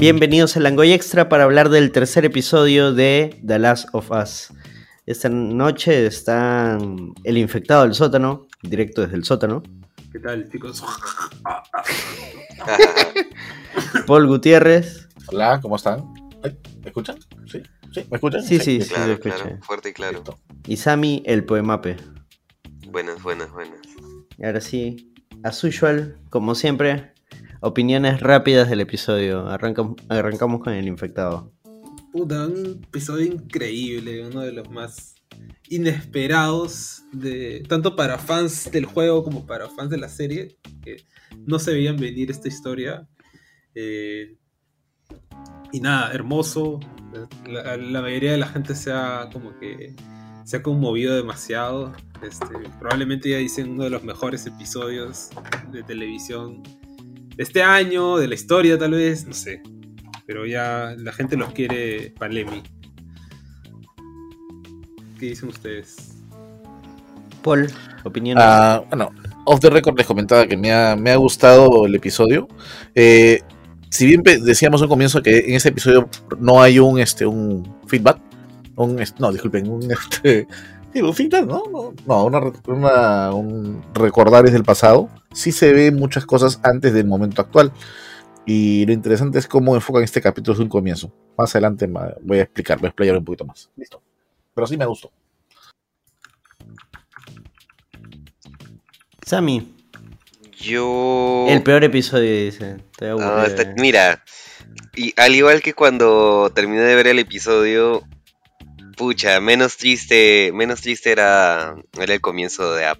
Bienvenidos a Langoy Extra para hablar del tercer episodio de The Last of Us. Esta noche está el infectado del sótano, directo desde el sótano. ¿Qué tal, chicos? Paul Gutiérrez. Hola, ¿cómo están? ¿Me escuchan? ¿Sí? ¿Sí? ¿Me escuchan? Sí, sí, sí, Claro, lo escuché. claro, fuerte y claro. Listo. Y Sammy, el poemape. Buenas, buenas, buenas. Y ahora sí, as usual, como siempre, opiniones rápidas del episodio. Arrancam- arrancamos con el infectado. Puta, un episodio increíble, uno de los más inesperados de tanto para fans del juego como para fans de la serie, que no se veían venir esta historia. Eh, y nada, hermoso. La, la mayoría de la gente se ha como que se ha conmovido demasiado. Este, probablemente ya dicen uno de los mejores episodios de televisión de este año, de la historia tal vez, no sé. Pero ya la gente los quiere Palemi. ¿Qué dicen ustedes? Paul, opiniones. Ah, bueno, off the record les comentaba que me ha, me ha gustado el episodio. Eh, si bien decíamos al comienzo que en ese episodio no hay un este un feedback, un es- no, disculpen, un este feedback, no, no, no, una, un recordar del pasado. Sí se ve muchas cosas antes del momento actual. Y lo interesante es cómo enfocan este capítulo desde un comienzo. Más adelante voy a explicar, voy a explayar un poquito más. Listo. Pero sí me gustó. Sammy, Yo. el peor episodio, dice. Aburrido. Ah, está- mira, y al igual que cuando terminé de ver el episodio, pucha, menos triste, menos triste era, era el comienzo de App.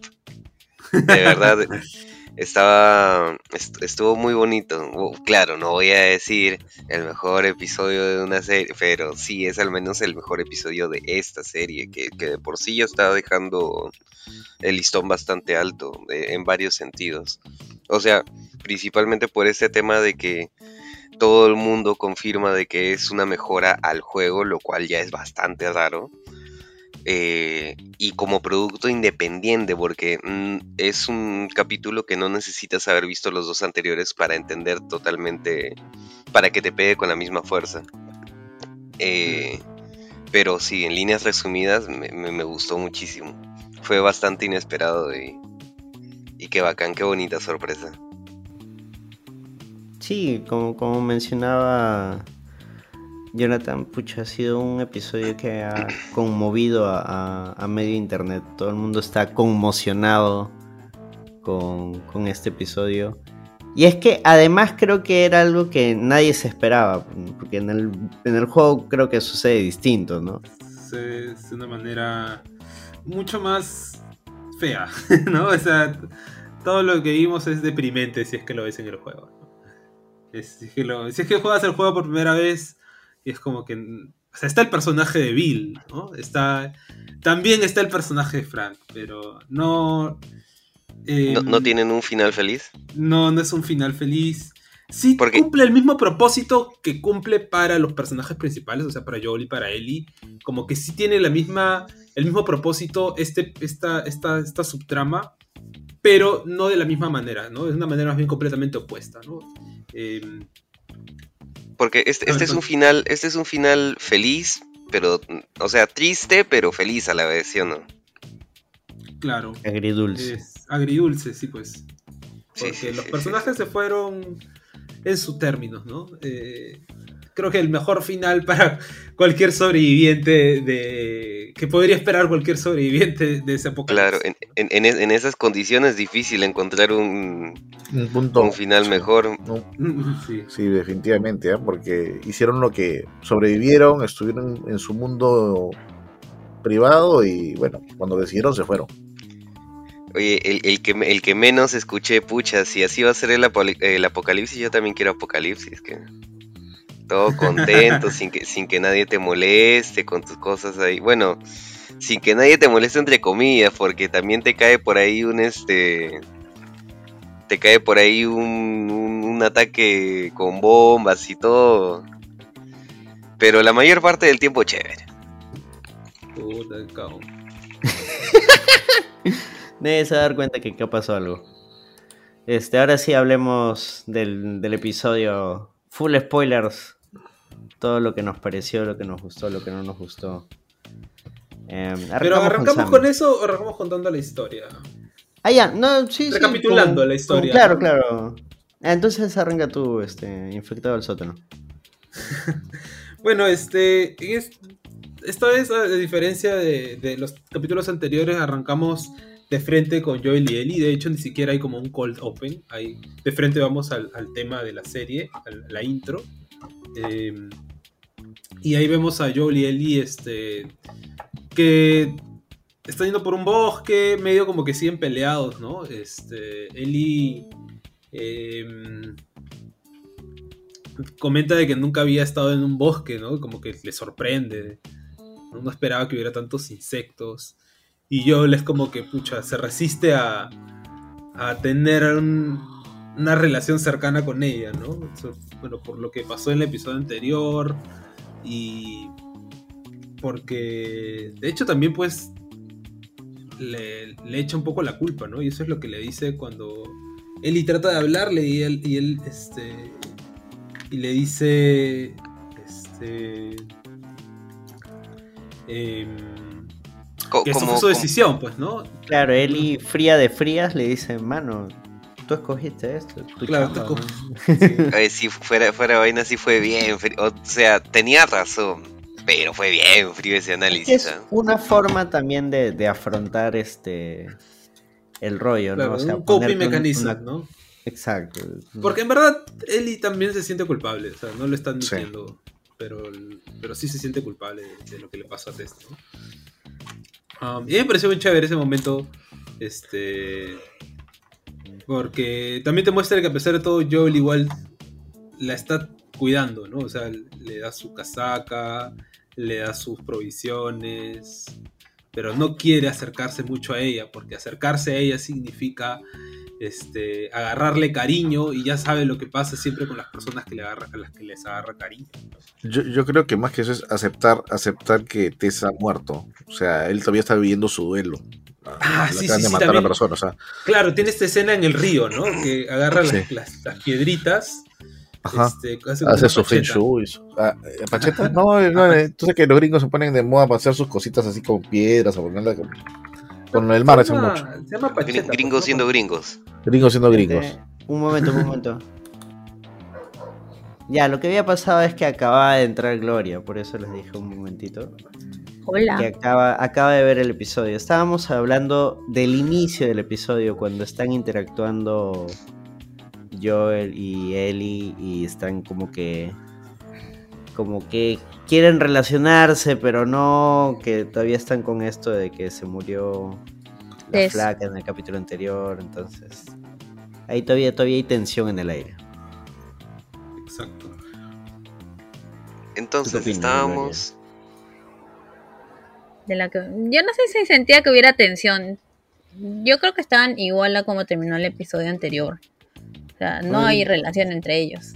De verdad, estaba, est- estuvo muy bonito. Claro, no voy a decir el mejor episodio de una serie, pero sí es al menos el mejor episodio de esta serie, que, que de por sí ya está dejando el listón bastante alto eh, en varios sentidos. O sea, principalmente por este tema de que todo el mundo confirma de que es una mejora al juego, lo cual ya es bastante raro. Eh, y como producto independiente, porque mm, es un capítulo que no necesitas haber visto los dos anteriores para entender totalmente, para que te pegue con la misma fuerza. Eh, pero sí, en líneas resumidas me, gustó muchísimo. Fue bastante inesperado y, y qué bacán, qué bonita sorpresa. Sí, como, como mencionaba Jonathan, pucha, ha sido un episodio que ha conmovido a, medio internet. Todo el mundo está conmocionado con, este episodio. Y es que además creo que era algo que nadie se esperaba, porque en el, juego creo que sucede distinto, ¿no? Es una manera mucho más fea, ¿no? O sea, todo lo que vimos es deprimente si es que lo ves en el juego. si, lo- si es que juegas el juego por primera vez y es como que... O sea, está el personaje de Bill, ¿no? Está, también está el personaje de Frank, pero no... eh, ¿No, no tienen un final feliz? No, no es un final feliz. Sí Porque- cumple el mismo propósito que cumple para los personajes principales, o sea, para Joel y para Ellie. Como que sí tiene la misma, el mismo propósito este, esta, esta, esta subtrama, pero no de la misma manera, ¿no? Es una manera más bien completamente opuesta, ¿no? Eh, Porque este, A este es un final, este es un final feliz, pero, o sea, triste, pero feliz a la vez, ¿sí o no? claro. Agridulce. Es agridulce, sí, pues. Sí, Porque sí, los sí, sí, personajes se fueron en sus términos, ¿no? Eh, creo que el mejor final para cualquier sobreviviente de. que podría esperar cualquier sobreviviente de ese apocalipsis. Claro, en, en- en es- en esas condiciones es difícil encontrar un, Un punto. un final sí. mejor. No, Sí. Sí, definitivamente, ¿ah? porque hicieron lo que sobrevivieron, estuvieron en su mundo privado y bueno, cuando decidieron se fueron. Oye, el, el que, el que menos escuché, pucha, si así va a ser el, apoli- el apocalipsis, yo también quiero apocalipsis, que todo contento, sin que, sin que nadie te moleste con tus cosas ahí. Bueno, sin que nadie te moleste entre comillas, porque también te cae por ahí un este te cae por ahí un, un, un ataque con bombas y todo. Pero la mayor parte del tiempo chévere. Puta, cabrón. Debes dar cuenta que acá pasó algo. Este, ahora sí hablemos del, del episodio full spoilers. Todo lo que nos pareció, lo que nos gustó, lo que no nos gustó. Eh, Pero arrancamos con, eso o arrancamos contando la historia. Ah, ya, no, sí, Recapitulando la historia. claro, claro. Entonces arranca tú, este, infectado al sótano. bueno, este, esta vez, a diferencia de, los capítulos anteriores, arrancamos de frente con Joel y Ellie. De hecho, ni siquiera hay como un cold open. Ahí, de frente vamos al, tema de la serie, la intro. Em, y ahí vemos a Joel y Ellie, este, que están yendo por un bosque, medio como que siguen peleados, ¿no? Este, Ellie em, comenta de que nunca había estado en un bosque, ¿no? Como que le sorprende. No, esperaba que hubiera tantos insectos. Y yo les como que, pucha, se resiste a, a tener una relación cercana con ella, ¿no? bueno, por lo que pasó en el episodio anterior. Y porque, de hecho, también pues le, echa un poco la culpa, ¿no? Y eso es lo que le dice cuando Eli trata de hablarle y él, y él este, y le dice, este, eh, que eso fue su decisión, pues, ¿no? Claro, Eli, fría de frías, le dice, mano, tú escogiste esto. claro, tú si fuera, fuera vaina, sí fue bien. O sea, tenía razón, pero fue bien frío ese análisis. Es ¿eh? una forma también de, afrontar este el rollo, ¿no? O sea, un coping mecanismo, ¿no? Exacto. Porque en verdad Eli también se siente culpable, o sea, no lo están diciendo pero, pero sí se siente culpable de, lo que le pasó a Tess, um, y me pareció muy chévere ese momento, este, porque también te muestra que a pesar de todo, Joel igual la está cuidando, ¿no? O sea, le da su casaca, le da sus provisiones, pero no quiere acercarse mucho a ella, porque acercarse a ella significa este, agarrarle cariño y ya sabe lo que pasa siempre con las personas que le agarra, a las que les agarra cariño. Yo, creo que más que eso es aceptar, aceptar que Tessa ha muerto. O sea, él todavía está viviendo su duelo. Ah, sí, sí, de matar a la persona, Claro, tiene esta escena en el río, ¿no? Que agarra las, las, piedritas Ajá. Este, hace, su feng shui. Ah, ¿eh, ¿Pacheta? no, no, eh, tú sabes que los gringos se ponen de moda para hacer sus cositas así con piedras o con, con el mar, se llama, mucho. Se llama pacheta, gringos siendo gringos. Gringos siendo gringos. un momento, un momento. Ya, lo que había pasado es que acababa de entrar Gloria, por eso les dije un momentito. Hola. Que acaba, acaba de ver el episodio. Estábamos hablando del inicio del episodio, cuando están interactuando Joel y Ellie y están como que como que quieren relacionarse, pero no, que todavía están con esto de que se murió la flaca en el capítulo anterior, entonces ahí todavía, todavía hay tensión en el aire. Exacto. Entonces estábamos... De la que... Yo no sé si sentía que hubiera tensión. Yo creo que estaban igual a como terminó el episodio anterior. O sea, no hay relación entre ellos.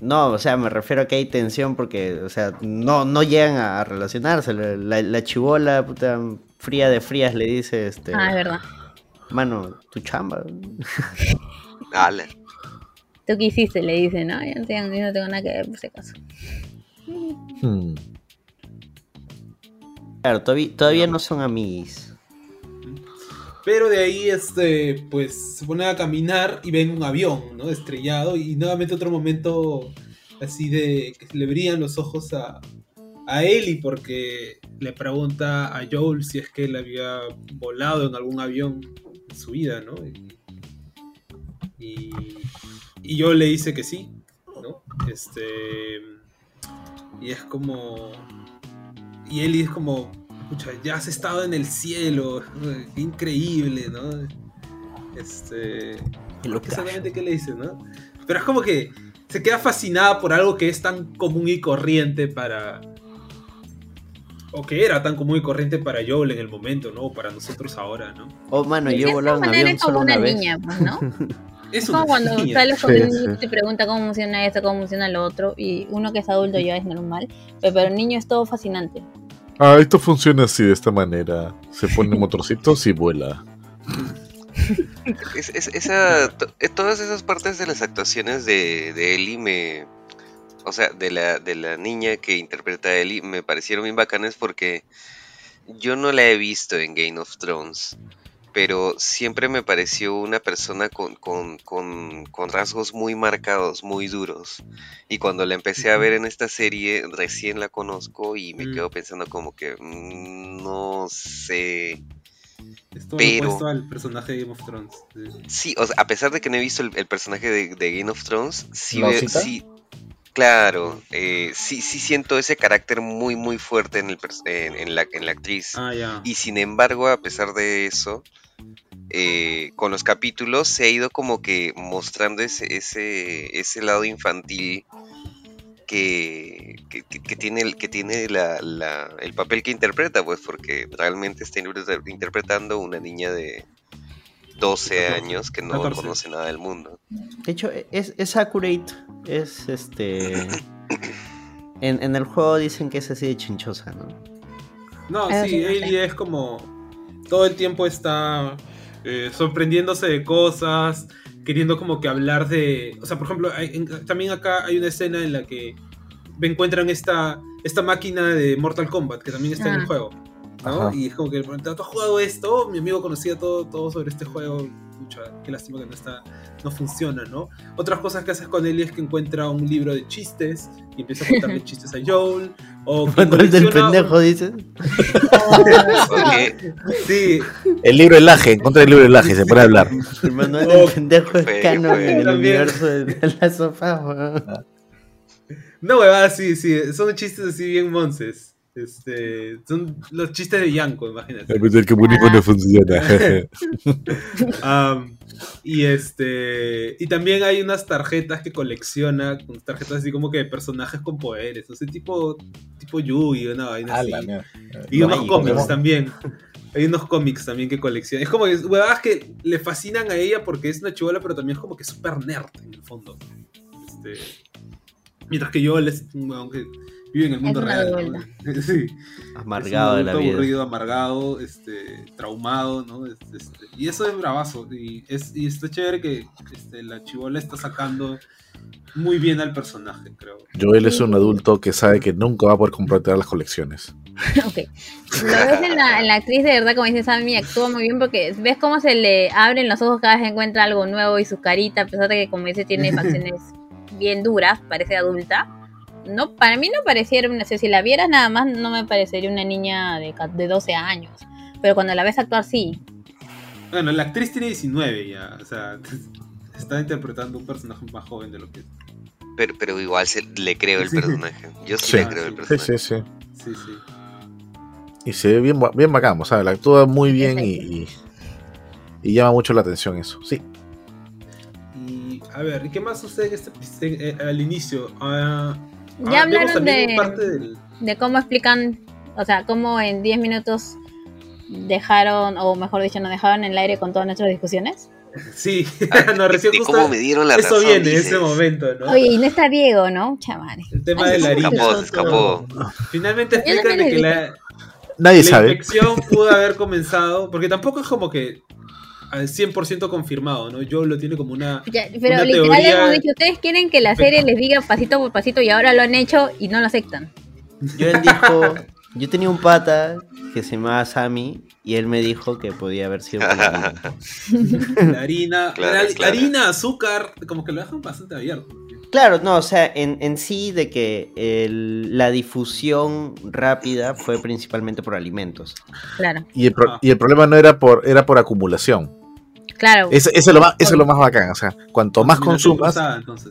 No, o sea, me refiero a que hay tensión porque, o sea, no, no llegan a relacionarse. La, la, chivola, puta, fría de frías le dice, este... Ah, es verdad. Mano, tu chamba. Dale. ¿Tú qué hiciste? Le dice, no, yo no tengo, no tengo nada que ver por ese caso. Hmm. Claro, todavía, todavía no son amigos. Pero de ahí, este, pues, se pone a caminar y ven un avión, ¿no? Estrellado. Y nuevamente otro momento así de que le brillan los ojos a, a Ellie porque le pregunta a Joel si es que él había volado en algún avión en su vida, ¿no? Y, y, Joel le dice que sí, ¿no? Este. Y es como. Y Ellie es como, ya has estado en el cielo, increíble, ¿no? Este. Lo que exactamente qué le dice, ¿no? Pero es como que se queda fascinada por algo que es tan común y corriente para. O que era tan común y corriente para Joel en el momento, ¿no? O para nosotros ahora, ¿no? Oh, mano, yo volaba un avión solo una, niña, pues, ¿no? es, como cuando sales con un niño y te pregunta cómo funciona esto, cómo funciona lo otro, y uno que es adulto ya es normal, pero, pero el niño es todo fascinante. Ah, esto funciona así, de esta manera. Se pone motorcitos y vuela. esa, todas esas partes de las actuaciones de, de Ellie me, o sea, de la, de la niña que interpreta a Ellie, me parecieron bien bacanes porque yo no la he visto en Game of Thrones, pero siempre me pareció una persona con, con, con, con, rasgos muy marcados, muy duros. Y cuando la empecé a ver en esta serie, recién la conozco y me quedo pensando como que mm, no sé. Esto pero al personaje de Game of Thrones. Sí, o sea, a pesar de que no he visto el, personaje de, Game of Thrones, sí, sí, Claro, eh, sí, sí siento ese carácter muy, muy fuerte en, el, en, la, en la actriz. Ah, y sin embargo, a pesar de eso, eh, con los capítulos se ha ido como que mostrando ese, ese, ese lado infantil que, que, tiene, el, que tiene la, el papel que interpreta, pues porque realmente está interpretando una niña de 12 años que no conoce nada del mundo. De hecho, es, es accurate, es este... En, en, el juego dicen que es así de chinchosa, ¿no? No, sí, Ailey es como... Todo el tiempo está eh, sorprendiéndose de cosas, queriendo como que hablar de... O sea, por ejemplo, también acá hay una escena en la que encuentran esta, esta máquina de Mortal Kombat, que también está en el Y es como que, ¿tú has jugado esto? Mi amigo conocía todo, todo sobre este juego. Mucha, qué lástima que no está, no funciona, ¿no? Otras cosas que haces con él es que encuentra un libro de chistes y empieza a contarle chistes a Joel. O el del pendejo, dices? sí. El libro del Laje, encontra el libro del Laje, se puede hablar. El manual del pendejo es canon en el universo de la sofá, No, huevada, sí, sí, son chistes así bien monces. Este, son los chistes de Yanko, imagínate. A ver que único no funciona. y este. Y también hay unas tarjetas que colecciona, tarjetas así como que de personajes con poderes. O sea, tipo, tipo Yugi, una vaina así. Y unos cómics también. Hay unos cómics también que colecciona. Es como que huevadas que le fascinan a ella porque es una chivola, pero también es como que súper nerd en el fondo. Este, mientras que yo les. Vive en el mundo real. sí. Amargado de la vida. aburrido, amargado, este, traumado, ¿no? Este, y eso es bravazo. Y, es, y está chévere que este, la chivola está sacando muy bien al personaje, creo. Joel es un adulto que sabe que nunca va a poder completar las colecciones. ok. Lo ves en la, en la, actriz, de verdad, como dice Sammy, actúa muy bien porque ves cómo se le abren los ojos cada vez que encuentra algo nuevo y su carita, a pesar de que, como dice, tiene facciones bien duras, parece adulta no, para mí no pareciera una, si la vieras nada más no me parecería una niña de, de 12 años, pero cuando la ves actuar sí. Bueno, la actriz tiene 19 ya, o sea, está interpretando un personaje más joven de lo que es. Pero, pero igual se, le creo el personaje. Yo sí, le creo el personaje. Sí, sí, sí. Y se ve bien, bien bacán, o sea, la actúa muy bien y, y, llama mucho la atención eso, sí. Y a ver, ¿y qué más sucede este, eh, al inicio? Uh, ya ah, hablaron de, de cómo explican, o sea, cómo en 10 minutos dejaron, o mejor dicho, nos dejaron en el aire con todas nuestras discusiones. Sí, no, recién justo cómo me dieron la Eso viene en ese momento, ¿no? Oye, y no está Diego, ¿no? Chamare. El tema de la harina. Escapó, escapó. Finalmente explican que la, Nadie la sabe. infección pudo haber comenzado, porque tampoco es como que al 100% confirmado, ¿no? Yo lo tiene como una. pero literal hemos dicho, ustedes quieren que la serie les diga pasito por pasito y ahora lo han hecho y no lo aceptan. Yo él dijo, yo tenía un pata que se llamaba Sammy y él me dijo que podía haber sido la harina, la, harina, azúcar, como que lo dejan bastante abierto. Claro, no, o sea, en, en sí de que la difusión rápida fue principalmente por alimentos. Claro. Y el, y el problema no era por, era por acumulación. Claro. Eso, es lo más, eso es lo más bacán. O sea, cuanto más consumas,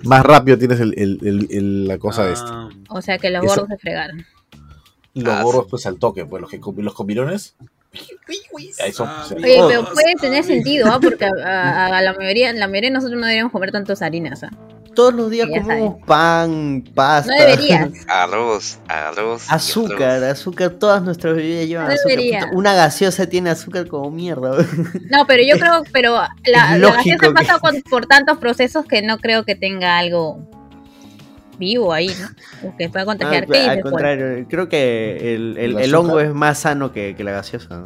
más rápido tienes el, la cosa de esta. O sea, que los gordos se fregaron. Los ah, gordos, pues al toque, pues los, que, los comilones. Ahí son, ah, Oye, pero puede tener sentido, ¿ah? Porque a, la mayoría, la mayoría de nosotros no deberíamos comer tantas harinas. ¿ah? Todos los días comemos pan, pasta. No deberías. Arroz, arroz. Azúcar, azúcar. Todas nuestras bebidas llevan azúcar. Una gaseosa tiene azúcar como mierda. No, pero yo creo, pero la, la gaseosa pasa por tantos procesos que no creo que tenga algo vivo ahí, ¿no? Que pueda contagiarte. Ah, al contrario, creo que el, el, hongo es más sano que, que la gaseosa.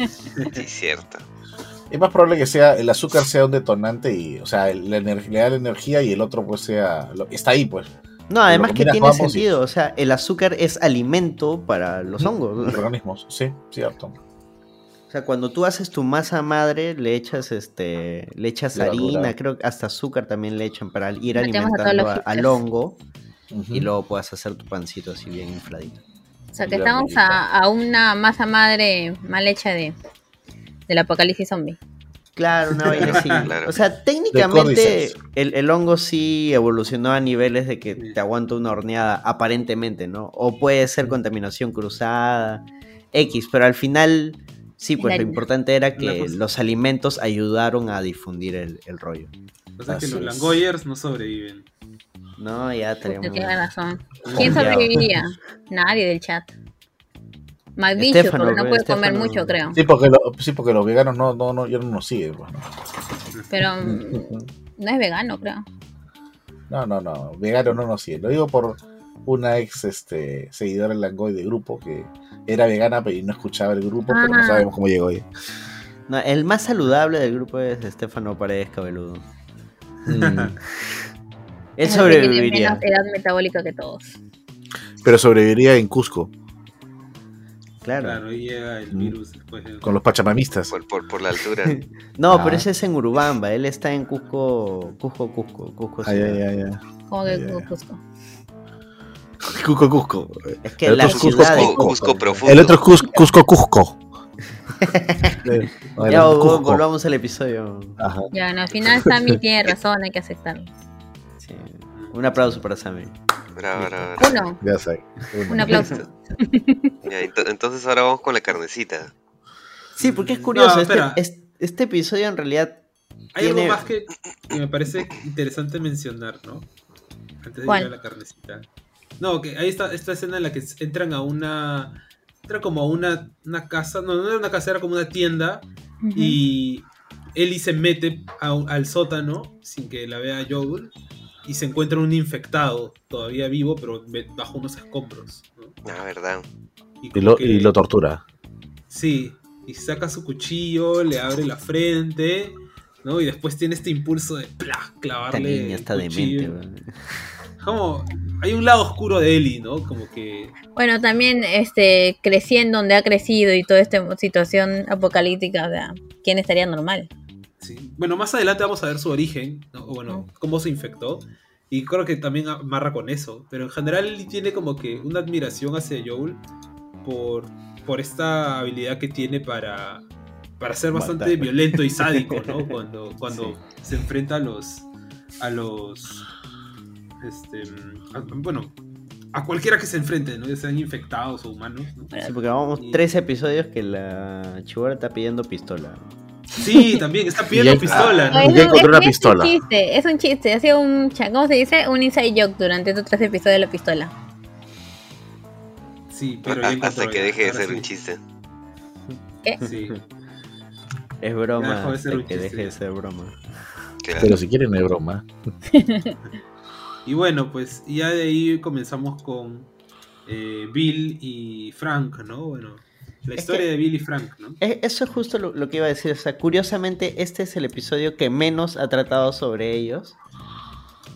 sí, cierto. Es más probable que sea el azúcar sea un detonante y, o sea, el- la ener- le da la energía y el otro pues sea, lo- está ahí pues, No, además que tiene ambos y- sentido. O sea, el azúcar es alimento para los los hongos. organismos, sí, cierto. O sea, cuando tú haces tu masa madre, le echas este, le echas harina, creo que hasta azúcar también le echan para ir Metemos a alimentando los a- hipsters. al hongo y luego puedas hacer tu pancito así bien infladito. O sea, que estamos a, a una masa madre mal hecha de del apocalipsis zombie. Claro, una vaina así. Claro. O sea, técnicamente el, el hongo sí evolucionó a niveles de que te aguanta una horneada, aparentemente, ¿no? O puede ser contaminación cruzada, X, pero al final, sí, Es pues lo importante era que los alimentos ayudaron a difundir el, el rollo. O sea que los. Langoyers no sobreviven. No, ya estaríamos... Tienes razón. ¿Quién sobreviviría? Nadie del chat. Maldicho, Estefano, porque no puede comer Estefano. mucho, creo. Sí, porque, lo- sí, porque los veganos no, no, no, ya no nos siguen. pues, ¿no? Pero mm, no es vegano, creo. No, no, no, vegano no nos sigue. Lo digo por una ex este, seguidora en Langoy de grupo que era vegana pero no escuchaba el grupo, pero no Ah. sabemos cómo llegó ahí. No, el más saludable del grupo es Estefano Paredes Cabeludo. Mm, Él que tiene sobreviviría. menos edad metabólica que todos. pero sobreviviría en Cusco Claro. Claro, ahí llega el Mm. virus después de... con los pachamamistas. Por, por, por la altura. No, Ah. pero ese es en Urubamba. Él está en Cusco, Cusco, Cusco, Cusco. Ay, ciudad. ay, ay, que. Cusco. Cusco, Cusco. Es que El la otro es Cusco, Cusco, Cusco profundo. El otro es Cus- Cusco, Cusco. Ya, Cusco. volvamos al episodio. Ajá. Ya, no, al final Sammy tiene razón, hay que aceptarlo. Sí. Un aplauso para Sammy. Bravo, bravo, bravo. Uno, Ya sé. un aplauso. Ya, entonces ahora vamos con la carnecita. Sí, porque es curioso. No, este, este episodio en realidad Hay algo más que, que me parece interesante mencionar, ¿no? Antes de ¿Cuál? llegar a la carnecita. No, que ahí está esta escena en la que entran a una... Entran como a una, una casa, no, no era una casa, era como una tienda Ujú. y Ellie se mete a al sótano sin que la vea Joel y se encuentra un infectado todavía vivo, pero bajo unos escombros. ¿no? Ah, verdad. Y lo, que- y lo tortura. Sí, y saca su cuchillo, le abre la frente, ¿no? Y después tiene este impulso de ¡plá! esta clavarle. niña el está cuchillo. demente. Como, hay un lado oscuro de Ellie, ¿no? Como que. Bueno, también este creciendo donde ha crecido y toda esta situación apocalíptica, o sea, ¿quién estaría normal? Sí. Bueno, más adelante vamos a ver su origen, ¿no? O bueno, cómo se infectó. Y creo que también amarra con eso. Pero en general tiene como que una admiración hacia Joel por, por esta habilidad que tiene para, para ser bastante Matar. violento y sádico, ¿no? Cuando, cuando se enfrenta a los. a los. Este. a- bueno. A cualquiera que se enfrente, ¿no? Ya sean infectados o humanos, ¿no? Sí, porque vamos Y- tres episodios que la chivora está pidiendo pistola. Sí, también, está pidiendo ya- pistola, ¿no? Ya una es, pistola. un chiste, es un chiste, ha sido un, ¿cómo se dice? Un inside joke durante estos tres episodios de la pistola. Sí, pero ya A- encontró Hasta que ya, deje de ser sí. un chiste. Sí. Es Ya broma de hasta que chiste. deje de ser broma. Claro. Pero si quieren, no es broma. Y bueno, pues ya de ahí comenzamos con eh, Bill y Frank, ¿no? Bueno, la Es historia que- de Bill y Frank, ¿no? E- Eso es justo lo, lo que iba a decir. O sea, curiosamente, este es el episodio que menos ha tratado sobre ellos.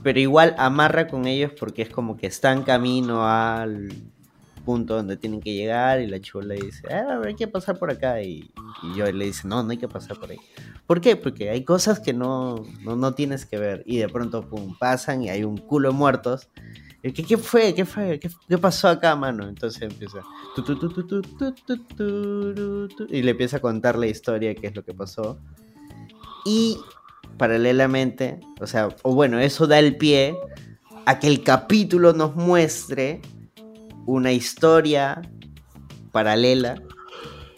Pero igual amarra con ellos porque es como que están camino al punto donde tienen que llegar. Y la chula dice, ah, hay que pasar por acá. Y, y yo le dice, no, no hay que pasar por ahí. ¿Por qué? Porque hay cosas que no, no, no tienes que ver. Y de pronto, pum, pasan y hay un culo de muertos. Eh, ¿Qué, ¿Qué, fue? ¿Qué fue? ¿Qué, pasó acá, mano? Entonces empieza. Y le empieza a contar la historia, qué es lo que pasó. Y paralelamente, o sea, o bueno, eso da el pie a que el capítulo nos muestre una historia paralela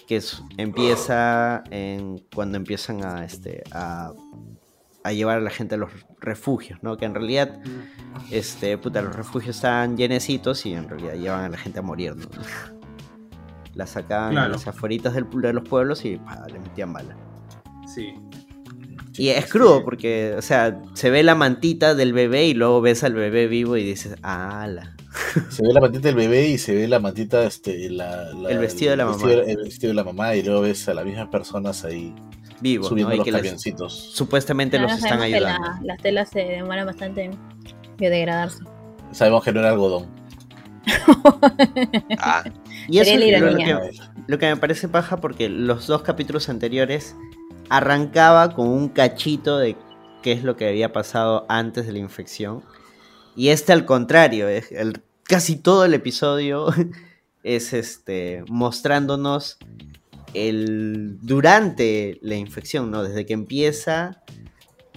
que empieza en, cuando empiezan a, este, a a llevar a la gente a los refugios, ¿no? Que en realidad este, puta, los refugios están llenecitos y en realidad llevan a la gente a morir, ¿no? La sacaban a Claro. las afueritas del, de los pueblos y pa, le metían bala. Sí. Y es crudo porque, o sea, se ve la mantita del bebé y luego ves al bebé vivo y dices, ala. Se ve la mantita del bebé y se ve la mantita, este, la, la- El vestido de la el mamá. vestido- el vestido de la mamá y luego ves a las mismas personas ahí vivos, subiendo ¿no? Y los que camioncitos. supuestamente Ahora los están sabemos que la- ayudando. las telas se demoran bastante en biodegradarse. Sabemos que no era algodón. Ah, Y eso es la lo que, lo que me parece paja porque los dos capítulos anteriores arrancaba con un cachito de qué es lo que había pasado antes de la infección. Y este al contrario, es el, casi todo el episodio es este mostrándonos el durante la infección, ¿no? Desde que empieza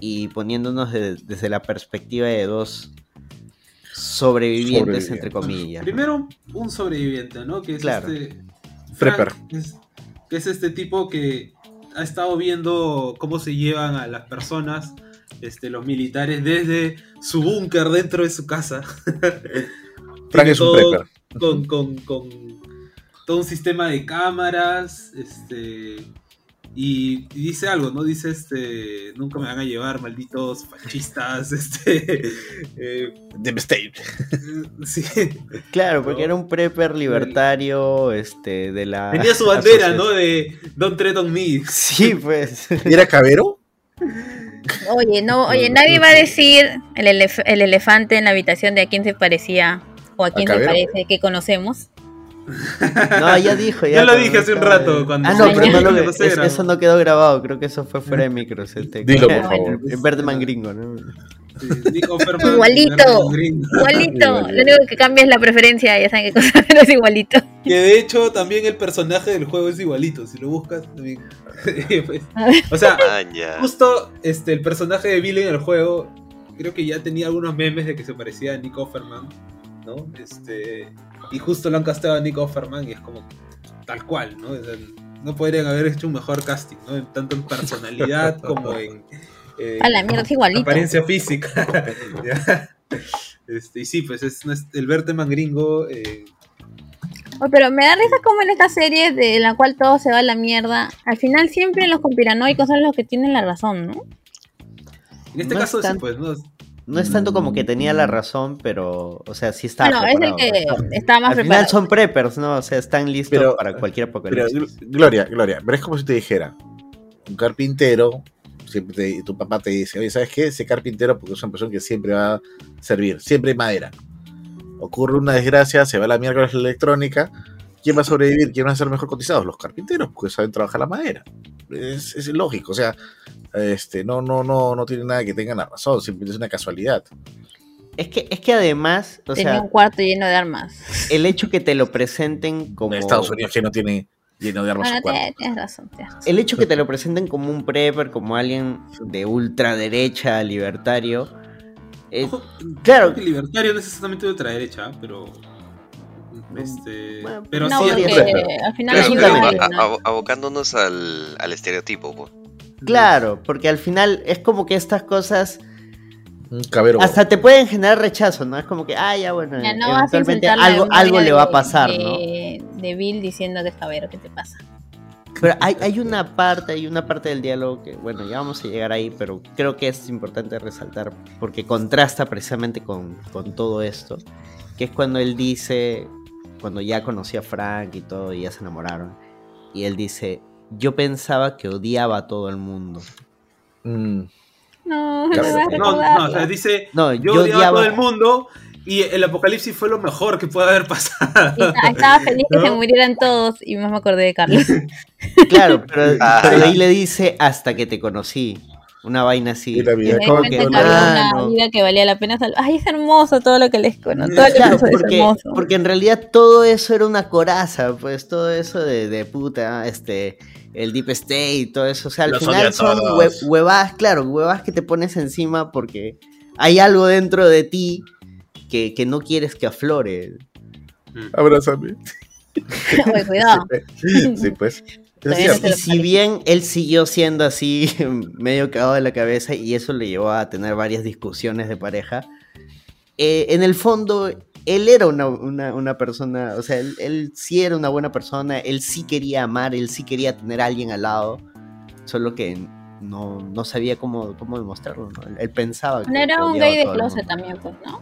y poniéndonos de- desde la perspectiva de dos sobrevivientes, entre comillas. ¿no? Primero, un sobreviviente, ¿no? Que es Claro. este. Prepper. Frank, que es, que es este tipo que ha estado viendo cómo se llevan a las personas, este, los militares, desde su búnker dentro de su casa. Frank es un prepper. Con, con, con todo un sistema de cámaras, este. Y, y dice algo, ¿no? Dice este. Nunca me van a llevar, malditos fascistas. Este. eh, Devastate. sí. Claro, porque ¿no? era un prepper libertario, este, de la... Tenía su bandera, asociación. ¿no? De Don't Tread on Me. Sí, pues. ¿Y era cabero? Oye, no, oye, nadie va a decir el, elef- el elefante en la habitación de a quién se parecía o a quién se Cabero? parece que conocemos. No, ya dijo. Ya Yo lo dije hace un rato, cuando Ah, no, se pero no lo, que es- eso no quedó grabado. Creo que eso fue fuera de micros. Este, Dilo, por favor. El Birdman gringo, ¿no? Sí, Igualito. Igualito. Lo único que cambia es la preferencia, ya saben qué cosa, pero es igualito. Que de hecho también el personaje del juego es igualito. Si lo buscas, también. Pues, o sea, ah, ya. justo este, el personaje de Billy en el juego, creo que ya tenía algunos memes de que se parecía a Nick Offerman, ¿no? Este, y justo lo han casteado a Nick Offerman y es como tal cual, ¿no? O sea, no podrían haber hecho un mejor casting, ¿no? En- tanto en personalidad como en. eh, A la mierda, es igualito. apariencia física. Este, y sí, pues es, el Berteman gringo. eh, Oye, pero me da risa como en esta serie de la cual todo se va a la mierda. Al final siempre los conspiranoicos son los que tienen la razón, ¿no? en este No es caso, sí, pues, ¿no? No es tanto como que tenía la razón, pero, o sea, sí estaba Bueno, es el preparado, que estaba más Al final preparado. son preppers, ¿no? O sea, están listos Pero- para cualquier Pero, apocalipsis. Gl- Gloria, Gloria, pero es como si te dijera, un carpintero, siempre te- tu papá te dice, oye, ¿sabes qué? Ese carpintero, porque es una persona que siempre va a servir, siempre hay madera. Ocurre una desgracia, se va la miércoles la electrónica, ¿quién va a sobrevivir? ¿Quién va a ser mejor cotizados? Los carpinteros, porque saben trabajar la madera. Es, es lógico, o sea, este, no, no, no, no tiene nada que tengan la razón, simplemente es una casualidad. Es que, es que además, o Tenía sea, un cuarto lleno de armas. el hecho que te lo presenten como... En Estados Unidos que no tiene lleno de armas Bueno, su cuarto. tienes, tienes razón, tienes razón. El hecho que te lo presenten como un prepper, como alguien de ultraderecha, libertario. eh, Ojo, claro. que libertario no es exactamente de ultraderecha, pero. Este, Bueno, pero no, sí porque es- prepper. al final A- ¿no? a- abocándonos al, al estereotipo. po. claro, porque al final es como que estas cosas cabero. hasta te pueden generar rechazo, ¿no? Es como que, ah, ya bueno, Ya no vas a eventualmente algo, algo le va a pasar, de, ¿no? De Bill diciendo que es cabero, ¿qué te pasa? Pero hay, hay una parte, hay una parte del diálogo que, bueno, ya vamos a llegar ahí, pero creo que es importante resaltar porque contrasta precisamente con, con todo esto, que es cuando él dice, cuando ya conoció a Frank y todo, y ya se enamoraron, y él dice, yo pensaba que odiaba a todo el mundo. Mm, No, no Claro. No, recordarlo. no, o sea, dice. No, Yo, yo, odiaba a todo el mundo y el apocalipsis fue lo mejor que puede haber pasado. Y estaba feliz que se murieran todos y más me acordé de Carlos. Claro, pero, Ah. pero ahí le dice, hasta que te conocí. Una vaina así. Y la vida Y como que, ah, una no. vida que valía la pena salvar. Ay, es hermoso todo lo que les conozco. Todo lo que Claro, pasó es porque, hermoso. porque en realidad todo eso era una coraza, pues todo eso de, de puta, este, el Deep State, todo eso. O sea, al Los final son hue- huevadas, claro, huevadas que te pones encima porque hay algo dentro de ti que, que no quieres que aflore. Abrázame. Oye, cuidado. Sí, pues. Y si bien él siguió siendo así, medio cagado de la cabeza, y eso le llevó a tener varias discusiones de pareja, eh, en el fondo él era una, una- una persona, o sea, él, él sí era una buena persona, él sí quería amar, él sí quería tener a alguien al lado, solo que no, no sabía cómo, cómo demostrarlo, ¿no? Él, pensaba que No era un gay de closet también, pues, ¿no?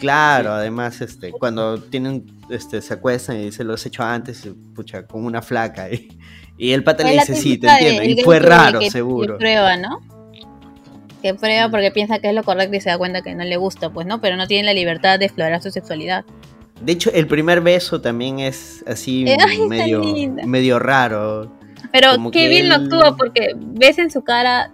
Claro, además, este, cuando tienen, este, se acuestan y se los hecho antes, pucha, con una flaca. Y, y el pata le dice, sí, te entiendo. Y fue raro, que- seguro. Que prueba, ¿no? Que prueba porque piensa que es lo correcto y se da cuenta que no le gusta, pues, ¿no? Pero no tiene la libertad de explorar su sexualidad. De hecho, el primer beso también es así Eh, ay, está medio, medio raro. Pero Como qué bien lo actúa porque ves en su cara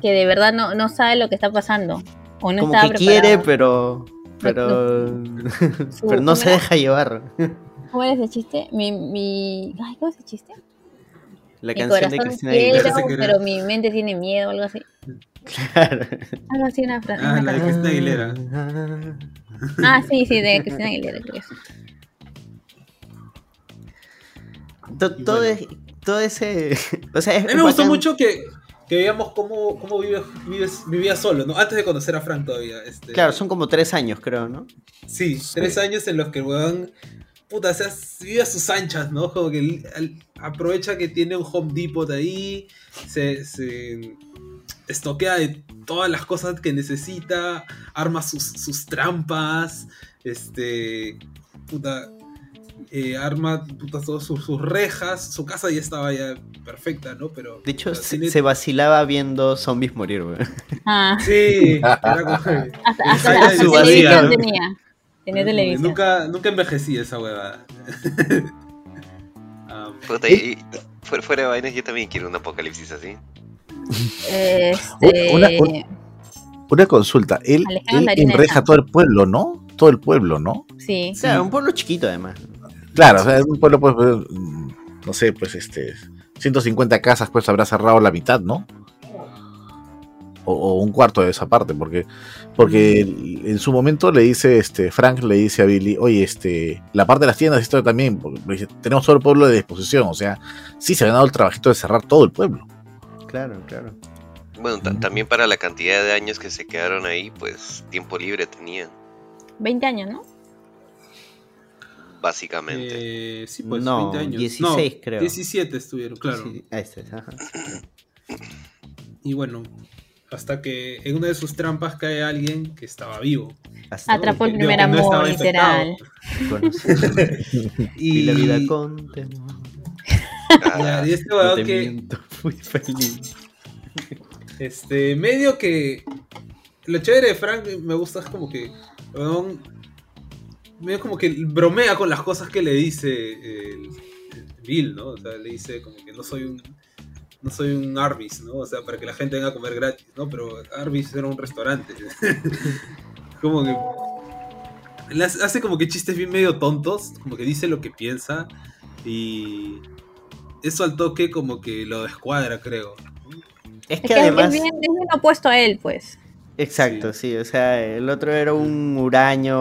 que de verdad no, no sabe lo que está pasando. O no Como estaba que quiere, preparado. pero. Pero. Pero no ¿cómo se era? deja llevar. ¿Cómo era ese chiste? Mi, mi... Ay, ¿cómo es ese chiste? La mi canción de Cristina Aguilera. Quiero, pero mi mente tiene miedo, algo así. Claro. Algo así, una frase. Ah, una la de. Cristina Aguilera. Ah, sí, sí, de Cristina Aguilera, creo que todo, bueno. es- todo ese. O sea, es A mí me gustó mucho que, que veíamos cómo, cómo vive, vives- vivía solo, ¿no? Antes de conocer a Frank todavía. Este, Claro, son como tres años, creo, ¿no? Sí, tres años en los que el weón, puta, o sea, vive a sus anchas, ¿no? Como que él- él aprovecha que tiene un Home Depot ahí, se, se estoquea de todas las cosas que necesita, arma sus, sus trampas, este, puta, eh, arma puta, todas sus, sus rejas, su casa ya estaba ya perfecta, ¿no? Pero... De hecho, se, tiene- se vacilaba viendo zombies morir, güey. Ah, Sí, era como que- hasta, hasta, hasta su tenía. Tenía televisión. Nunca, nunca envejecí esa huevada. Um, Puta, y, y fuera, fuera de vainas, yo también quiero un apocalipsis así. Este... Una- una- Una consulta. Él, él enreja todo el pueblo, ¿no? Todo el pueblo, ¿no? Sí. Claro, un pueblo chiquito, además. Claro, o sea, es un pueblo, pues, pues, no sé, pues, este, 150 casas, pues, habrá cerrado la mitad, ¿no? O, o un cuarto de esa parte, porque, porque en su momento le dice, este, Frank le dice a Billy, oye, este, la parte de las tiendas, esto también, porque tenemos todo el pueblo de disposición, o sea, sí se ha ganado el trabajito de cerrar todo el pueblo. Claro, claro. Bueno, ta- también para la cantidad de años que se quedaron ahí, pues tiempo libre tenían, 20 años, ¿no? Básicamente. eh, sí, pues, No, 20 años. 16 No, creo. 17 estuvieron, claro. Sí, ahí está, ajá. Y bueno, hasta que en una de sus trampas cae alguien que estaba vivo. Hasta Atrapó el primer no amor, estaba literal. Y, Y la vida con temor. Ah, y este No te que, miento, fui feliz. este, medio que. Lo chévere de Frank me gusta es como que. weón, medio como que bromea con las cosas que le dice el, el Bill, ¿no? O sea, le dice como que no soy un. No soy un Arby's, ¿no? O sea, para que la gente venga a comer gratis, ¿no? Pero Arby's era un restaurante. como que. le hace como que chistes bien medio tontos, como que dice lo que piensa y eso al toque como que lo descuadra, creo. Es Es que que además. es bien, es bien opuesto a él, pues. Exacto, sí. o sea, el otro era un huraño,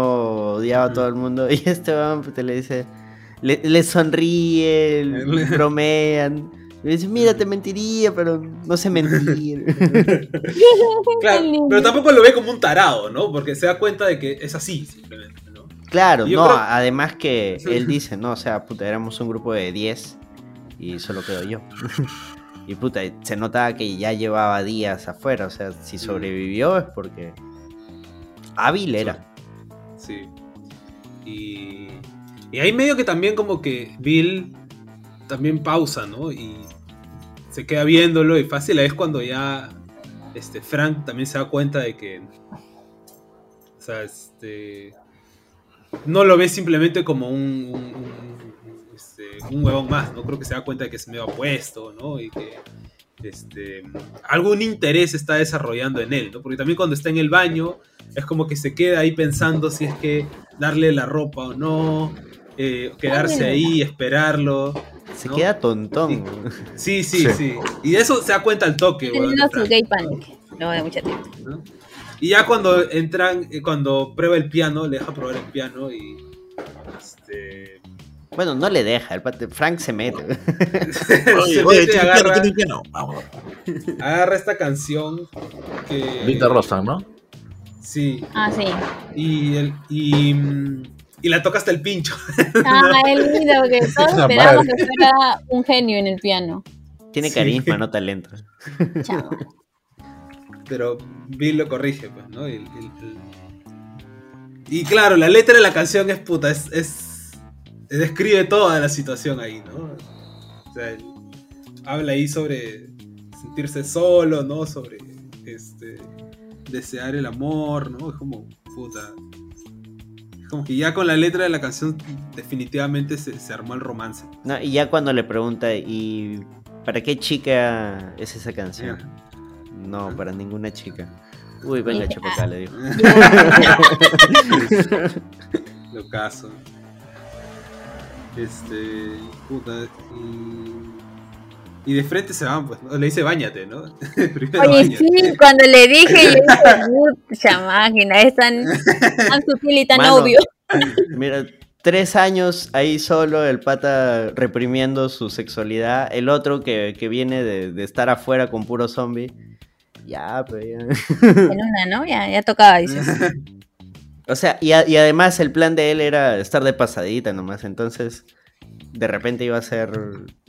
odiaba a todo el mundo, y este pues, te le dice, le, le sonríe, le bromean, le dice, mira, te mentiría, pero no sé mentir. Claro, pero tampoco lo ve como un tarado, ¿no? Porque se da cuenta de que es así, simplemente, ¿no? claro, no, creo- además que él dice, no, o sea, puta, éramos un grupo de 10 y solo quedo yo. Y puta, se notaba que ya llevaba días afuera, o sea, si sobrevivió es porque hábil era. Sí. Y, y ahí medio que también como que Bill también pausa, ¿no? Y se queda viéndolo y fácil es cuando ya este, Frank también se da cuenta de que... O sea, este... No lo ve simplemente como un, un, un- un- este, un huevón más, ¿no? Creo que se da cuenta de que es medio apuesto, ¿no? Y que este, algún interés está desarrollando en él, ¿no? Porque también cuando está en el baño es como que se queda ahí pensando si es que darle la ropa o no, eh, quedarse ahí, esperarlo. Se ¿no? queda tontón. Sí, sí, Sí. sí. Y de eso se da cuenta el toque, weón, su gay panic. Luego de mucho tiempo. ¿no? Y ya cuando entran, eh, cuando prueba el piano, le deja probar el piano y. Este. Bueno, no le deja, el pate- Frank se mete. se Oye, mete agarra. Vamos. esta canción que. Linda Rosa, ¿no? Sí. Ah, sí. Y, el, y, y la toca hasta el pincho. Ah, es lindo, porque todos La esperamos madre. que fuera un genio en el piano. Tiene Sí. carisma, no talento. Chamo. Pero Bill lo corrige, pues, ¿no? Y el- el- el- Y claro, la letra de la canción es puta, es, es- describe toda la situación ahí, ¿no? O sea, él habla ahí sobre sentirse solo, ¿no? Sobre este desear el amor, ¿no? Es como, puta. Es como que ya con la letra de la canción definitivamente se, se armó el romance. No, y ya cuando le pregunta, ¿y para qué chica es esa canción? No, para ninguna chica. Uy, venga, chapacá, le dijo. Lo caso. Este. Puta. Y, y de frente se van, pues. ¿no? Le dice bañate, ¿no? Primero Oye, sí, cuando le dije, yo dije, pucha máquina, es tan, tan sutil y tan Mano. obvio. Mira, tres años ahí solo, el pata reprimiendo su sexualidad. El otro que, que viene de, de estar afuera con puro zombie. Ya, pues ya. En una, ¿no? Ya, ya tocaba, dices. O sea, y, a- y además el plan de él era estar de pasadita nomás. Entonces, de repente iba a ser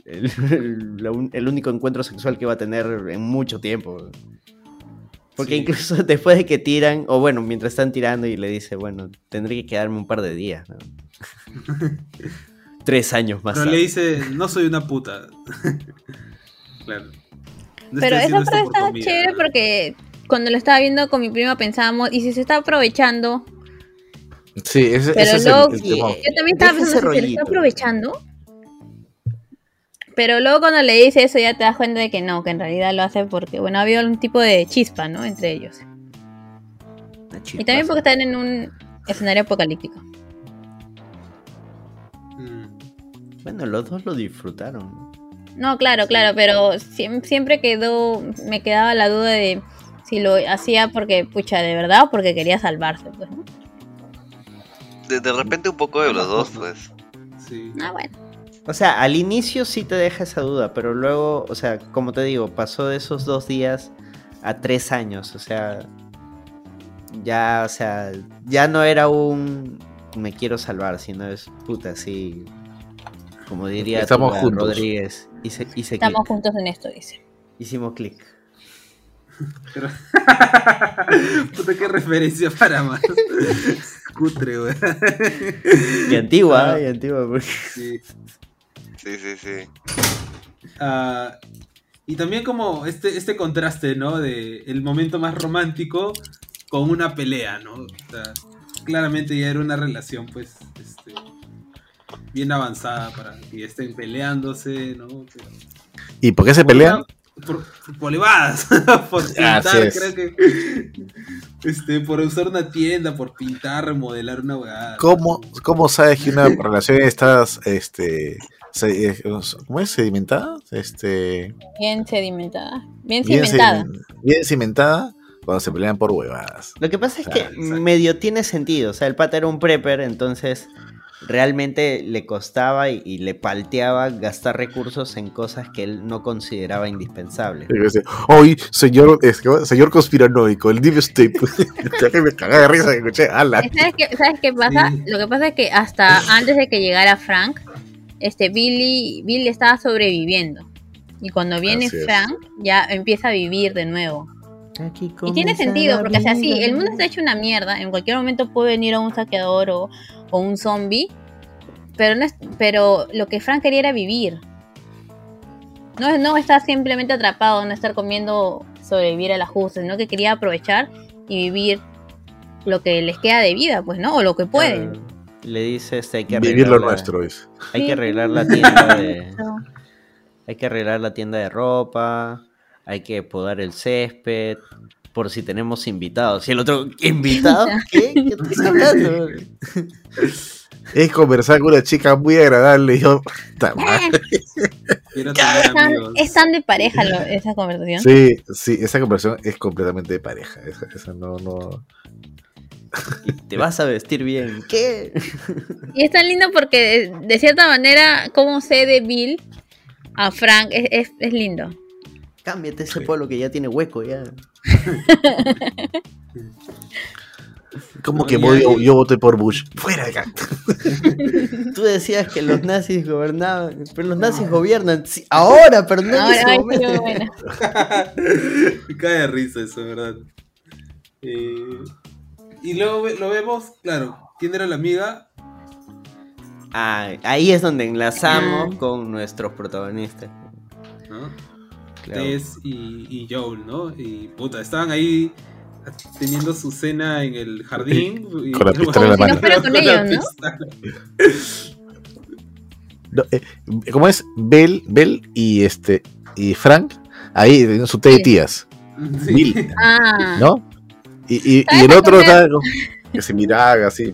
el, único encuentro sexual que iba a tener en mucho tiempo. Porque Sí. incluso después de que tiran, o bueno, mientras están tirando y le dice, bueno, tendré que quedarme un par de días. ¿no? Tres años más. Pero le tarde. dice, no soy una puta. claro. No Pero esa por está chévere porque cuando lo estaba viendo con mi prima pensábamos, ¿y si se está aprovechando? Sí, ese, Pero ese es el- luego, el, yo también estaba pensando, ¿si se lo está aprovechando? Pero luego cuando le dice eso ya te das cuenta de que no, que en realidad lo hace porque, bueno, había algún tipo de chispa, ¿no? Entre ellos. Y también porque están en un escenario apocalíptico. Mm. Bueno, los dos lo disfrutaron. No, claro, claro, pero siem- siempre quedó, me quedaba la duda de si lo hacía porque, pucha, de verdad o porque quería salvarse, pues, ¿no? De, de repente un poco de los dos, pues. Sí. Ah, bueno. O sea, al inicio sí te deja esa duda, pero luego, o sea, como te digo, pasó de esos dos días a tres años. O sea, ya, o sea, ya no era un me quiero salvar, sino es puta, sí. Como diría Estamos juntos. Rodríguez, hice, hice Estamos juntos en esto, dice. Hicimos clic. Pero- Puta, qué referencia para más. Cutre, weón. Y antigua, y antigua. porque- Sí. Sí, sí, sí. Ah, y también como este, este contraste, ¿no? De el momento más romántico con una pelea, ¿no? O sea, claramente ya era una relación, pues, este, bien avanzada para que estén peleándose, ¿no? Pero- ¿Y por qué se pelean? Por, por polivadas, por pintar, es. creo que. Este, por usar una tienda, por pintar, remodelar una huevada. ¿Cómo, ¿Cómo sabes que una relación está este, se- eh, ¿cómo es? sedimentada? Este, Bien sedimentada. Bien bien, cimentada. bien cimentada cuando se pelean por huevadas. Lo que pasa es que exacto. medio tiene sentido. O sea, el pata era un prepper, entonces realmente le costaba y, y le palteaba gastar recursos en cosas que él no consideraba indispensables. Hoy, señor, es que- señor conspiranoico, el Deep State. Ya que me cagaba de risa que escuché, ala. ¿Sabes qué, ¿Sabes qué pasa? Sí. Lo que pasa es que hasta antes de que llegara Frank, este Billy, Billy estaba sobreviviendo. Y cuando viene. Frank, ya empieza a vivir de nuevo. Y tiene sentido, porque es así, el mundo está hecho una mierda, en cualquier momento puede venir un saqueador o, o un zombie, pero, no es, pero lo que Frank quería era vivir. No, es- no estar simplemente atrapado, no estar comiendo, sobrevivir al ajuste, sino que quería aprovechar y vivir lo que les queda de vida, pues, ¿no? O lo que pueden. Claro. Le dice este, hay que Vivir lo arreglar la- nuestro, dice. Hay Sí. que arreglar la tienda de. Hay que arreglar la tienda de ropa. Hay que podar el césped. Por si tenemos invitados. Y el otro, ¿invitado? ¿Qué? ¿Qué estás hablando? Es conversar con una chica muy agradable. Y yo, puta madre. Quiero Es tener tan, amigos. es tan de pareja lo- esa conversación. Sí, sí, esa conversación es completamente de pareja. Esa, esa no, no. Y te vas a vestir bien. ¿Qué? Y es tan lindo porque de, de cierta manera, como sé de Bill a Frank, es, es, es lindo. Cámbiate ese Sí. polo que ya tiene hueco ya. Como No, que voy- yo, voté por Bush. Fuera de acá. Tú decías que los nazis gobernaban, pero los nazis gobiernan sí, ahora, pero no en Ahora, ese ay, momento. qué bueno. Me cae de risa eso, ¿verdad? Eh, Y luego lo vemos, claro, ¿quién era la amiga? Ah, ahí es donde enlazamos Ah. con nuestros protagonistas. ¿no? Claro. Tess y, y Joel, ¿no? Y puta, estaban ahí teniendo su cena en el jardín. y- Con la pistola en la si mano. no fuera con la ellos, ¿no? pistola. No, eh, ¿Cómo es? Bell, Bell y este y Frank ahí en su té de tías, Sí. Bill, Ah, ¿no? Y, y- y ¿Sabes el otro está que se miraba así.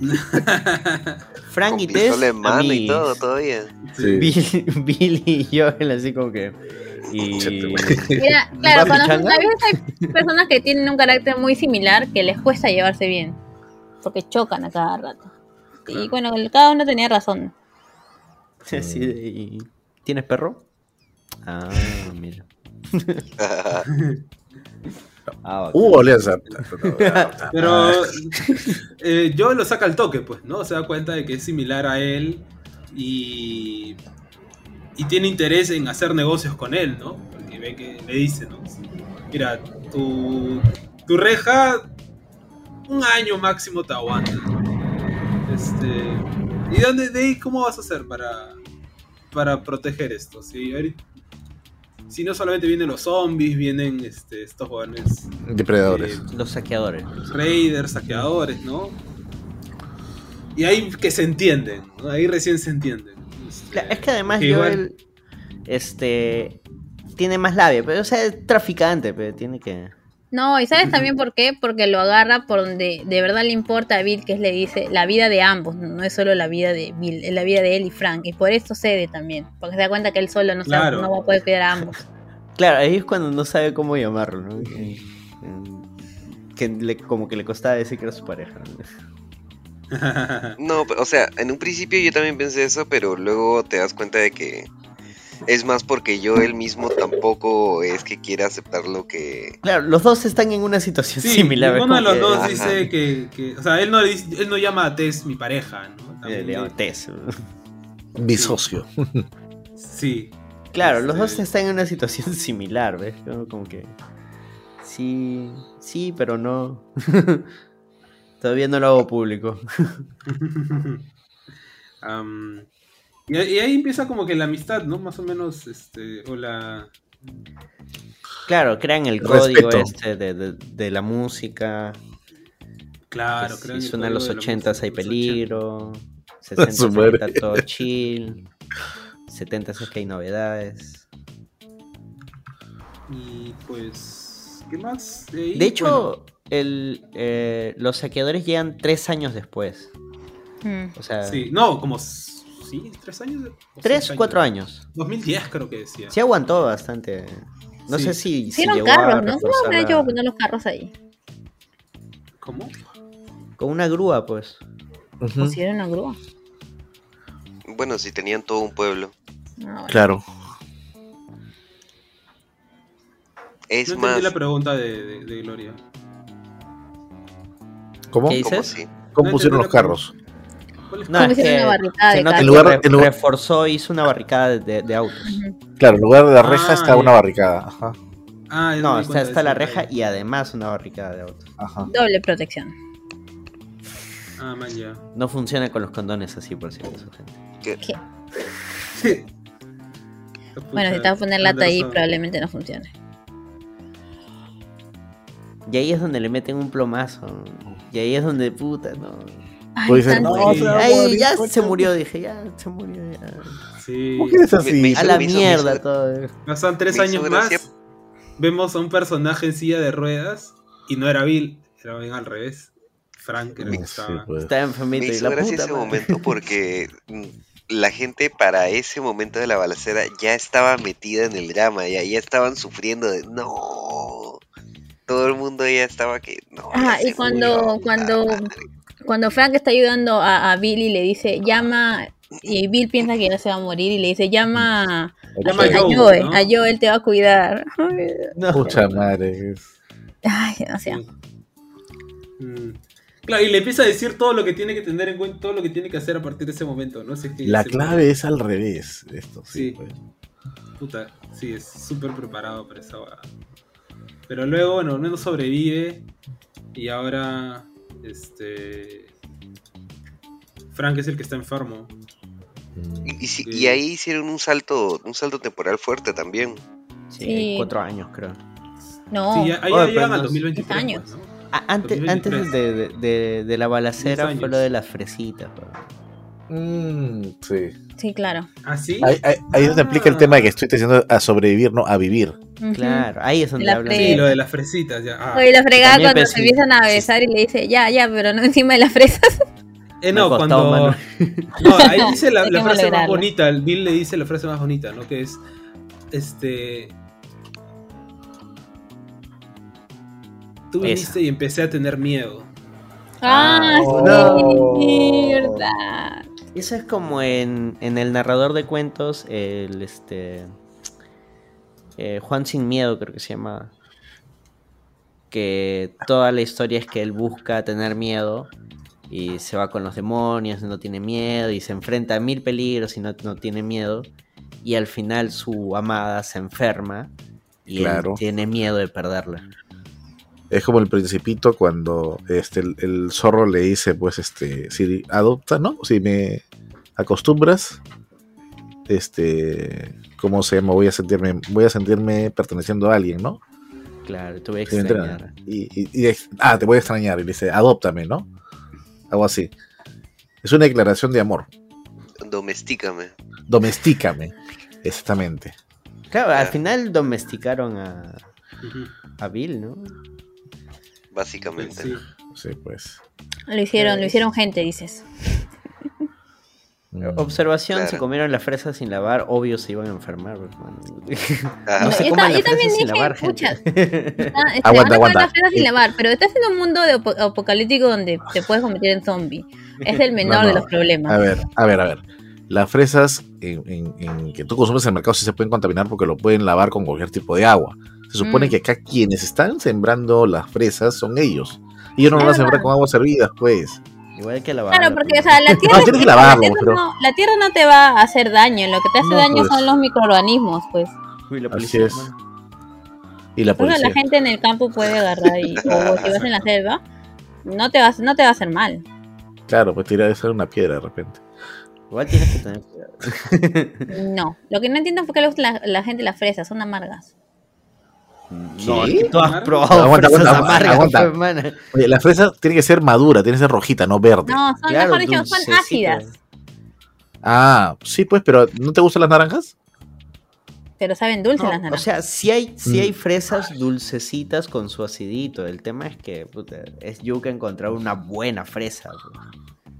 mm, Frank Con y Tess. en mano y amiguis. todo, todavía. Sí. Bill, Bill y Joel así como que. Y... mira, claro, cuando hay personas que tienen un carácter muy similar que les cuesta llevarse bien. Porque chocan a cada rato. Y bueno, cada uno tenía razón. Así de, y- ¿Tienes perro? Ah, mira. Ah. Pero eh, Joel lo saca al toque, pues, ¿no? Se da cuenta de que es similar a él y, y tiene interés en hacer negocios con él, ¿no? Porque ve que le dice, ¿no? Mira, tu, tu reja un año máximo te aguanta. Este, ¿Y dónde, de ahí cómo vas a hacer para, para proteger esto? Si, ahorita- si no solamente vienen los zombies, vienen este, estos jóvenes Depredadores. eh, Los saqueadores. raiders, saqueadores, ¿no? Y ahí que se entienden, ¿no? ahí recién se entienden. Este, es que además que igual- Joel. Este. Tiene más labia, pero o sea, es traficante, pero tiene que. No, y ¿sabes también por qué? Porque lo agarra por donde de verdad le importa a Bill, que es le dice la vida de ambos, no, es solo la vida de Bill, es la vida de él y Frank. Y por eso cede también, porque se da cuenta que él solo no, sabe- no va a poder cuidar a ambos. Claro, ahí es cuando no sabe cómo llamarlo, ¿no? Que, que le- como que le costaba decir que era su pareja. ¿no? No, o sea, en un principio yo también pensé eso, pero luego te das cuenta de que es más porque yo él mismo tampoco es que quiera aceptar lo que... Claro, los dos están en una situación Sí, similar. ninguno de los dos Ajá. dice que, que- O sea, él no, le dice- él no llama a Tess mi pareja, ¿no? Eh, También le llama le- Tess. Mi socio. Sí. Claro, los dos Este- están en una situación similar, ¿ves? Como- que. Sí, sí, pero no. Todavía no lo hago público. Am, y, y ahí empieza como que la amistad, ¿no? Más o menos, este, o la... Claro, crean el Respeto. código este de, de- de la música. Claro, que creo si suena en los código de la 80 música hay peligro. Su 60 madre. está todo chill. 70 es que hay novedades. 80. Y pues, ¿qué más? De, ahí? De hecho, el, eh, los saqueadores llegan tres años después. Mm. O sea, sí, no, como... ¿Sí? ¿Tres años? ¿O tres, seis cuatro años. 2010 creo que decía. Sí aguantó bastante. No Sí. sé si, si a carros, ¿no? ¿Cómo hecho para poner los carros ahí? ¿Cómo? Con una grúa, pues. Pusieron una grúa. Bueno, si tenían todo un pueblo. Ah, bueno. Claro. Es no entendí más, la pregunta de, de- de Gloria. ¿Cómo? ¿Qué ¿cómo dices? ¿Cómo No pusieron entendí los carros? No, ¿Cómo es que una barricada de En lugar- re- en lugar- reforzó, hizo una barricada de, de- de autos. Claro, en lugar de la reja Ah, está una barricada. Ajá. Ah, No, está, está la reja y además una barricada de autos. Ajá. Doble protección. Ah, man, ya. No funciona con los condones así, por si acaso, gente. ¿Qué? ¿Qué? Bueno, si te vas a poner lata ahí, probablemente no funcione. Y ahí es donde le meten un plomazo. Y ahí es donde, puta, no. Ay, no, Sí. morir, ya coche. se murió, dije, ya se murió. Ya. Sí. ¿Por qué eres Me- así? me- A la hizo- mierda hizo- todo. Pasan tres Me hizo años más. Vemos a un personaje en silla de ruedas. Y no era Bill, era bien al revés. Frank era el que Sí, estaba. pues. Está Me enfermito y la puta ese madre. momento porque mm, la gente para ese momento de la balacera ya estaba metida en el drama, ya, ya estaban sufriendo de no. Todo el mundo ya estaba que no. Ah, ya y cuando- murió, cuando- madre. Cuando Frank está ayudando a, a Bill y le dice, llama, y Bill piensa que ya se va a morir y le dice, llama, Llama a, a Joe, Joe, ¿no? a Joe, él te va a cuidar. No. Pucha madre. Ay, o sea, Mm. Claro, y le empieza a decir todo lo que tiene que tener en cuenta, todo lo que tiene que hacer a partir de ese momento, ¿no? Si es que La clave es al revés. Esto, sí. Sí. pues. Puta, sí, es súper preparado para esa. Pero luego, bueno, menos sobrevive. Y ahora, este. Frank es el que está enfermo. Y, y si- Sí. y ahí hicieron un salto, un salto temporal fuerte también. Sí, Sí. cuatro años creo. No, Sí, ya, ahí llegan al nos- 2023. Diez años. pues, ¿no? Antes, 2023. antes de, de- de- de la balacera fue lo de las fresitas. weón. Mm, sí. sí, claro. ¿Ah? Ahí, ahí, es donde aplica el Ah. tema de que estoy diciendo a sobrevivir, no a vivir. Claro, ahí es donde La hablan. Sí, lo de las fresitas, ya. Ah. Oye, la fregada También cuando pensé- se empiezan a besar y le dice, ya, ya, pero no encima de las fresas. Eh, no, cuando. mano. No, ahí dice la, frase más bonita. El Bill le dice la frase más bonita, ¿no? Que es. Este. Tú Esa. viniste y empecé a tener miedo. Ah, no. sí, verdad. Eso es como en, en el narrador de cuentos, el este. eh, Juan Sin Miedo, creo que se llama. Que toda la historia es que él busca tener miedo y se va con los demonios, no tiene miedo y se enfrenta a mil peligros y no, no tiene miedo. Y al final su amada se enferma y Claro. él tiene miedo de perderla. Es como el principito cuando este el, el zorro le dice, pues, este, si adopta, ¿no? Si me acostumbras, este, ¿cómo se llama? Voy a sentirme, voy a sentirme perteneciendo a alguien, ¿no? Claro, te voy a extrañar. Y, y- ah, te voy a extrañar. Y le dice, adóptame, ¿no? Algo así. Es una declaración de amor. Domestícame. Domestícame. Exactamente. Claro, al final domesticaron a, a Bill, ¿no? Básicamente. Sí. Sí, pues. Lo hicieron, lo hicieron gente, dices. Mm. Observación, Claro. se comieron las fresas sin lavar, obvio se iban a enfermar, hermano. Ajá. No se yo, coman ta- las yo también sin dije, lavar, gente. ah, este, Aguanta, aguanta. las fresas sin lavar, pero estás en un mundo de apo- apocalíptico donde te puedes convertir en zombie. Es el menor No, de los problemas. A ver, a ver, a ver. Las fresas en, en- en que tú consumes en el mercado sí se pueden contaminar porque lo pueden lavar con cualquier tipo de agua. Se supone Mm. que acá quienes están sembrando las fresas son ellos. Y ellos no Es van a sembrar con aguas hervidas, pues. Igual que lavar. Claro, porque o sea, la tierra, No, tienes que la lavarlo, tierra pero- no, la tierra no te va a hacer daño, lo que te hace No, daño pues. son los microorganismos, pues. Uy, la Así policía, es. hermano. Y la policía. la gente en el campo puede agarrar y, o si vas en la selva, no te vas, no te va a hacer mal. Claro, pues tirar esa una piedra de repente. Igual tienes que tener cuidado. No. Lo que no entiendo es por qué le gusta la, la gente las fresas, son amargas. No, es que tú has probado Aguanta, fresas aguanta, amargas, aguanta. Oye, la fresa tiene que ser madura, tiene que ser rojita, no verde. No, son, Claro, mejor dicho, son ácidas. Ah, sí, pues, pero ¿no te gustan las naranjas? Pero saben dulces No, las o naranjas. sea, sí hay, sí Mm. hay fresas dulcecitas con su acidito. El tema es que puta, es yuca encontrar una buena fresa.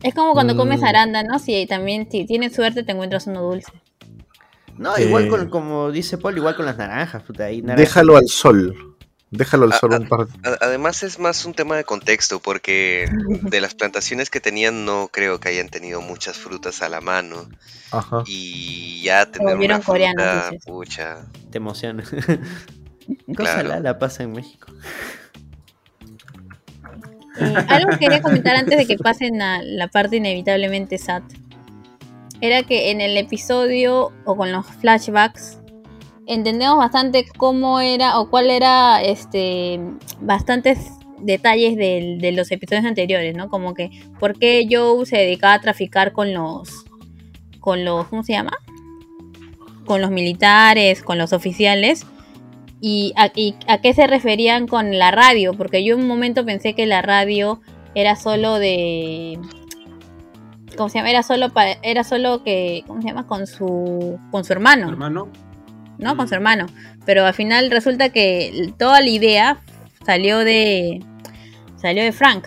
es como cuando comes Mm. arándanos y también si tienes suerte te encuentras uno dulce. No, Eh. igual con, como dice Paul, igual con las naranjas. Puta, naranjas- Déjalo al sol. Déjalo al sol un par A- Además es más un tema de contexto, porque de las plantaciones que tenían no creo que hayan tenido muchas frutas a la mano. Ajá. Y ya tener una coreanos, fruta, dices. pucha. Te emociona. Cosa Claro. la, pasa en México. Eh, algo que quería comentar antes de que pasen a la parte inevitablemente sad. Era que en el episodio o con los flashbacks entendemos bastante cómo era o cuál era este bastantes detalles del- de los episodios anteriores, ¿no? Como que por qué Joe se dedicaba a traficar con los con los ¿cómo se llama? Con los militares, con los oficiales y a, y a qué se referían con la radio, porque yo en un momento pensé que la radio era solo de ¿cómo se llama? Era solo pa- era solo que ¿cómo se llama? con su con su hermano, Hermano. ¿no? Con Mm. su hermano, pero al final resulta que toda la idea salió de salió de Frank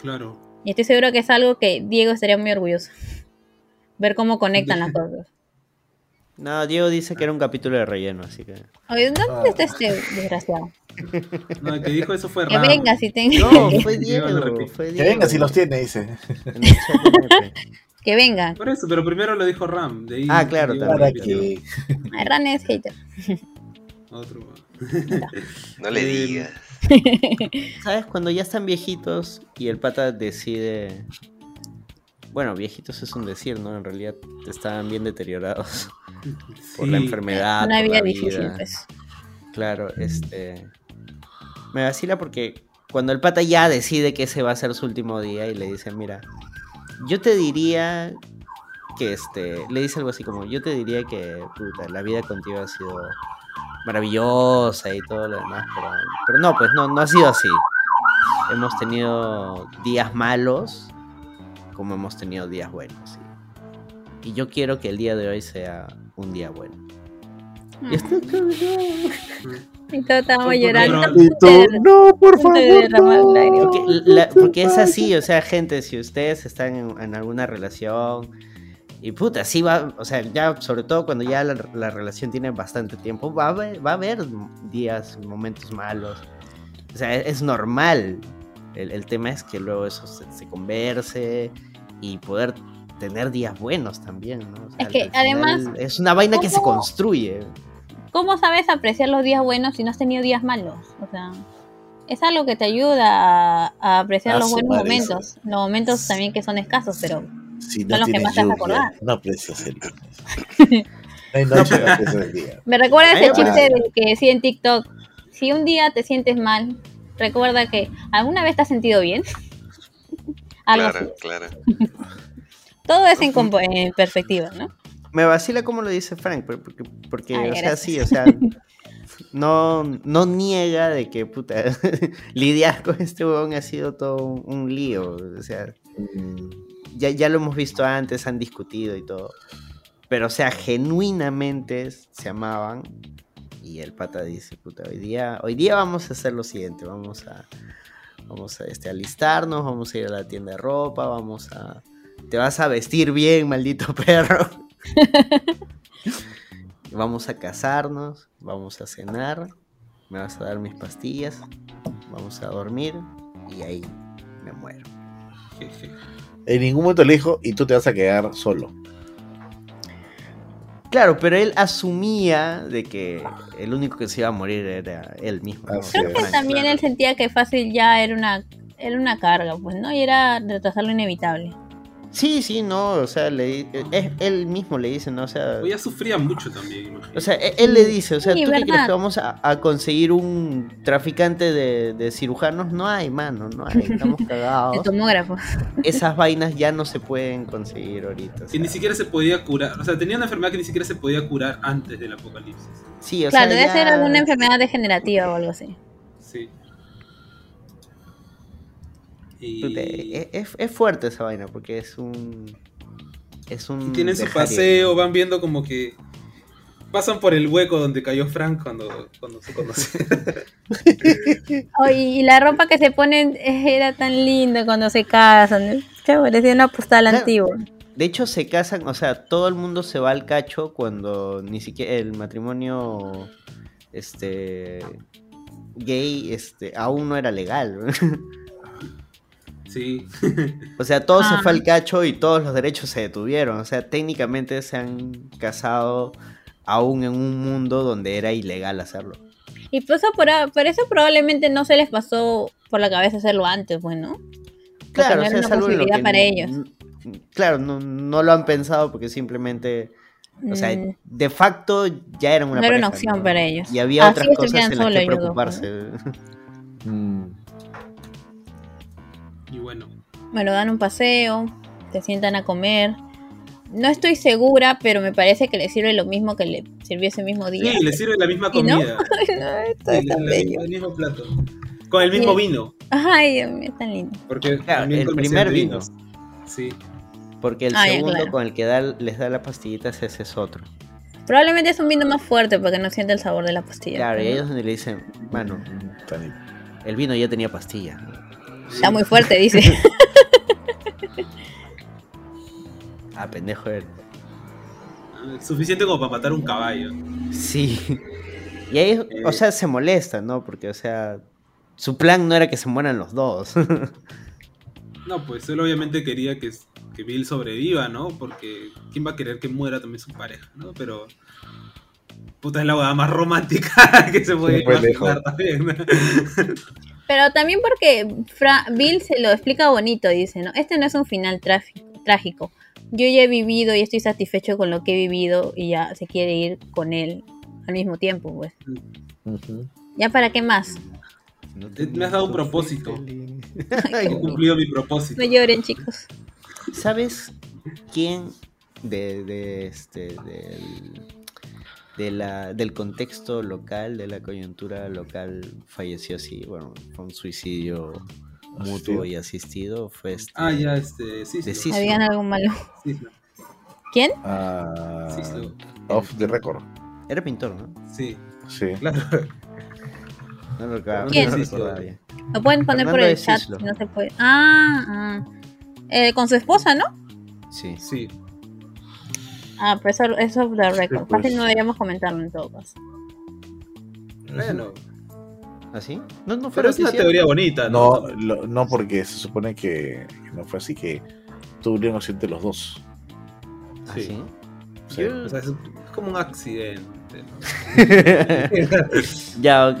Claro. y estoy seguro que es algo que Diego estaría muy orgulloso. Ver cómo conectan las cosas. No, Diego dice que era un capítulo de relleno, así que. Oye, ¿dónde está este desgraciado? No, el que dijo eso fue Que Ram. venga si tenga. No, fue Diego Que venga si los tiene, dice. Que venga. Por eso, pero primero lo dijo Ram. De ahí Ah, claro, Diego también. Para que. Ay, Ran es hater. Otro. No le Eh, digas. ¿Sabes? Cuando ya están viejitos y el pata decide. Bueno, viejitos es un decir, ¿no? En realidad estaban bien deteriorados por la enfermedad. Una por vida difícil, pues. Claro, este. Me vacila porque cuando el pata ya decide que ese va a ser su último día y le dice, mira, yo te diría que este, le dice algo así como, yo te diría que puta, la vida contigo ha sido maravillosa y todo lo demás, pero, pero no, pues no, no ha sido así. Hemos tenido días malos como hemos tenido días buenos. ¿sí? Y yo quiero que el día de hoy sea un día bueno. Y esto Y todos estábamos llorando. Y tú, no, por favor. derramar no". lágrimas. Porque, la- porque es así, o sea, gente, si ustedes están en, en alguna relación y puta, sí va, o sea, ya sobre todo cuando ya la, la relación tiene bastante tiempo, va a, haber, va a haber días, momentos malos. O sea, es, es normal. El, el tema es que luego eso se, se converse y poder tener días buenos también, ¿no? O sea, Es que, además, es una vaina que se construye. ¿Cómo sabes apreciar los días buenos si no has tenido días malos? O sea, es algo que te ayuda a, a apreciar Ah, los buenos momentos. Los momentos también que son escasos, pero Si Son los que más te vas a acordar. No aprecias el. No aprecias día. me recuerda ese chiste del que decía en TikTok. Si un día te sientes mal, recuerda que alguna vez te has sentido bien. Algo Claro, así. claro. Todo es en, compo- en perspectiva, ¿no? Me vacila como lo dice Frank, pero porque, porque Ay, o sea, sí, o sea, no, no niega de que, puta, lidiar con este huevón ha sido todo un, un lío, o sea, Mm, ya, ya lo hemos visto antes, han discutido y todo, pero, o sea, genuinamente se amaban y el pata dice, puta, hoy día, hoy día vamos a hacer lo siguiente, vamos a, vamos a, este, alistarnos, vamos a ir a la tienda de ropa, vamos a, te vas a vestir bien, maldito perro. Vamos a casarnos, vamos a cenar, me vas a dar mis pastillas, vamos a dormir y ahí me muero. En ningún momento le dijo, y tú te vas a quedar solo. Claro, pero él asumía de que el único que se iba a morir era él mismo. Creo que también claro. él sentía que fácil ya era una, era una carga, pues, ¿no? Y era retrasar lo inevitable. Sí, sí, no, o sea, le, es, él mismo le dice, ¿no? O sea, Ella sufría mucho también, o sea, e- él le dice, o sea, Sí, ¿tú qué crees que vamos a, a conseguir un traficante de, de cirujanos? No hay, mano, no hay, estamos cagados. tomógrafo. Esas vainas ya no se pueden conseguir ahorita. o que ni siquiera se podía curar. O sea, tenía una enfermedad que ni siquiera se podía curar antes del apocalipsis. Sí, o Claro, sea, debe ya- ser alguna enfermedad degenerativa o algo así. Sí. Y, Puta, Es, es- es fuerte esa vaina porque es un. Es un. y tienen su paseo, van viendo como que pasan por el hueco donde cayó Frank cuando, cuando se conocieron. Oh, y la ropa que se ponen era tan linda cuando se casan. Che, parecía una postal Claro. antigua. De hecho, se casan, o sea, todo el mundo se va al cacho cuando ni siquiera el matrimonio. Este. gay, este, aún no era legal. Sí. o sea, todo Ah. se fue al cacho y todos los derechos se detuvieron. O sea, técnicamente se han casado aún en un mundo donde era ilegal hacerlo. Y por eso, por, por eso probablemente no se les pasó por la cabeza hacerlo antes, pues, ¿no? Claro, no o era sea, una es lo posibilidad para ellos. Claro, no, no lo han pensado porque simplemente, o sea, Mm, de facto ya eran una no era una opción ¿no? para ellos. Y había Así otras cosas en las que solos ellos dos, preocuparse. Mm, Y bueno. Bueno, dan un paseo, se sientan a comer. No estoy segura, pero me parece que le sirve lo mismo que le sirvió ese mismo día. Sí, le sirve la misma ¿Y no? comida. Ay, no, esto Sí, es la- tan la- bello. el mismo plato. Con el mismo Sí. vino. Ay, Dios mío, es tan lindo. Porque Claro, el primer vino. Sí. Porque el Ah, segundo claro. con el que da- les da las pastillitas ese es otro. Probablemente es un vino más fuerte porque no siente el sabor de la pastilla. Claro, y ellos donde le dicen, mano, el vino ya tenía pastilla. Está muy fuerte, dice. Ah, pendejo él. Suficiente como para matar un caballo. Sí. Y ahí, o sea, se molesta, ¿no? Porque, o sea, su plan no era que se mueran los dos. No, pues él obviamente quería que, que Bill sobreviva, ¿no? Porque ¿quién va a querer que muera también su pareja, ¿no? Pero... Puta, es la boda más romántica que se puede imaginar también. Pero también porque Fra- Bill se lo explica bonito, dice, ¿no? Este no es un final trágico. Yo ya he vivido y estoy satisfecho con lo que he vivido y ya se quiere ir con él al mismo tiempo, pues. ¿Ya para qué más? No Eh, me has dado un propósito. He cumplido mi propósito. No lloren, chicos. ¿Sabes quién de, de este del, de la, del contexto local, de la coyuntura local, falleció así? Bueno, fue un suicidio mutuo y asistido. Fue este, Ah, ya, este. Sí. Cislo. Habían algo malo. Sí, ¿Quién? Ah, sí, sí, off the record. Era pintor, ¿no? sí, Sí. claro. No lo ¿Quién? no lo. Lo pueden poner por el chat Cislo. si no se puede. Ah, ah. Eh, con su esposa, ¿no? Sí. Sí. Ah, pero eso es off the record. pues. Fácil no deberíamos comentarlo en todo caso. Bueno. ¿Así? No, no fue Pero es una teoría bonita, ¿no? No, lo- no porque se supone que, no fue así, que tuvieron accidente los dos. ¿Ah, Sí. sí? Sí. Yo- O sea, es, es como un accidente. ¿no? ya, ok,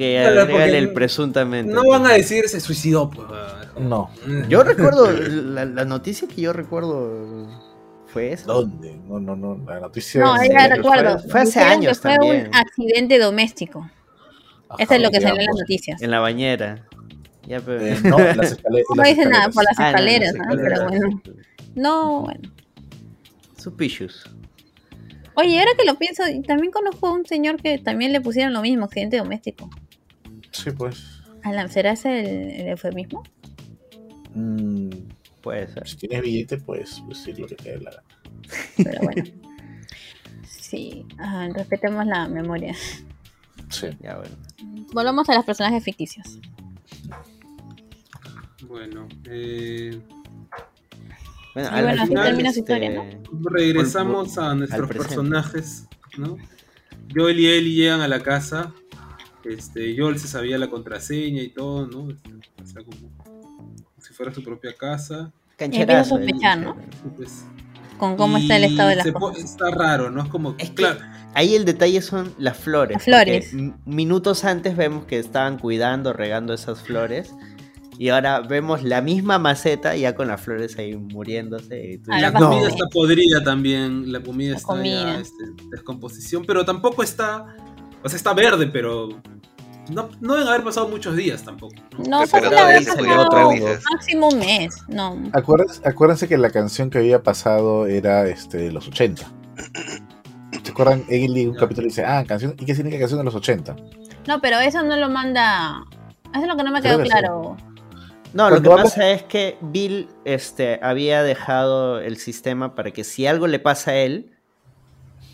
porque el presuntamente. No van a decir se suicidó, pues. ah, No. Yo recuerdo, la, la noticia que yo recuerdo fue. ¿Dónde? No, no, no. La noticia. No, es- ya fue- recuerdo. fue hace años que fue también. un accidente doméstico. Ajá, Eso es lo que salió en las noticias. En la bañera. Ya, pero... Eh, no, en las escale- en No las dicen nada escaleras. por las Ah, no, escaleras, no Pero bueno. No, bueno. Suspicious. Oye, ahora que lo pienso, también conozco a un señor que también le pusieron lo mismo, accidente doméstico. Sí, pues. ¿A la- ¿Será ese el, el eufemismo? Mm, Puede ser. si tienes billete, pues decir lo que te dé la gana. Pero bueno. Sí, ah, respetemos la memoria. Sí. Ya, bueno. Volvamos a los personajes ficticios. Bueno, eh, Bueno, Y al bueno, así final, termina su historia, este, regresamos a nuestros personajes, ¿no? Joel y Ellie llegan a la casa. Este, Joel se sabía la contraseña y todo, ¿no? Este, O sea, como fuera su propia casa. Cancherazo. Empieza a sospechar, ¿no? pues- Con cómo está el estado de las cosas. Está raro, ¿no? Es como, Es que- claro, Ahí el detalle son las flores. Las flores. Minutos antes vemos que estaban cuidando, regando esas flores. Y ahora vemos la misma maceta ya con las flores ahí muriéndose. y tú Ah, la dices, la comida "No". está podrida también, la comida La está comida. ya este, descomposición, pero tampoco está, o sea, está verde, pero no, no deben haber pasado muchos días tampoco. ¿no? No, no, vez. máximo un mes. No, Acuérdense, acuérdense que la canción que había pasado era este, de los 80. ¿Se acuerdan? Egli un Ya. capítulo dice, ah, canción, ¿y qué significa canción de los 80? no, pero eso no lo manda. Eso es lo que no me quedó que sí. claro. No, lo que pasa es que Bill este, había dejado el sistema para que si algo le pasa a él,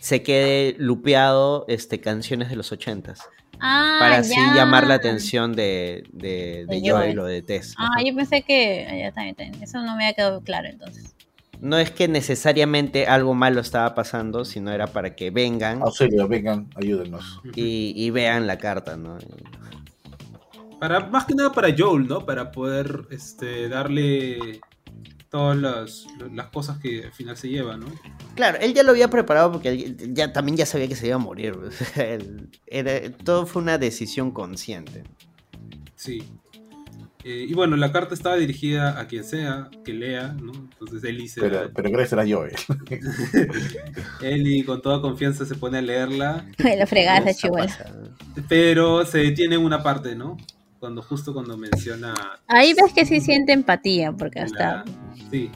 se quede lupeado este, canciones de los ochentas. Ah, para así ya. llamar la atención de, de, de De Joel o de Tess. Ah, Ajá. yo pensé que. Ya está bien, está bien. Eso no me había quedado claro entonces. No es que necesariamente algo malo estaba pasando, sino era para que vengan Auxilio, vengan, ayúdenos. y, y vean la carta, ¿no? Para, más que nada para Joel, ¿no? Para poder este, darle todas las, las cosas que al final se lleva, ¿no? Claro, él ya lo había preparado porque ya también ya sabía que se iba a morir. él- era- todo fue una decisión consciente. Sí. Eh, y bueno, la carta estaba dirigida a quien sea que lea, ¿no? Entonces Ellie, se Pero, pero gracias a Joel. Ellie con toda confianza se pone a leerla, la fregada esa Esa chihuahua. pero se detiene en una parte, ¿no? Cuando justo cuando menciona Ahí ves que sí siente empatía, porque la- hasta. Sí.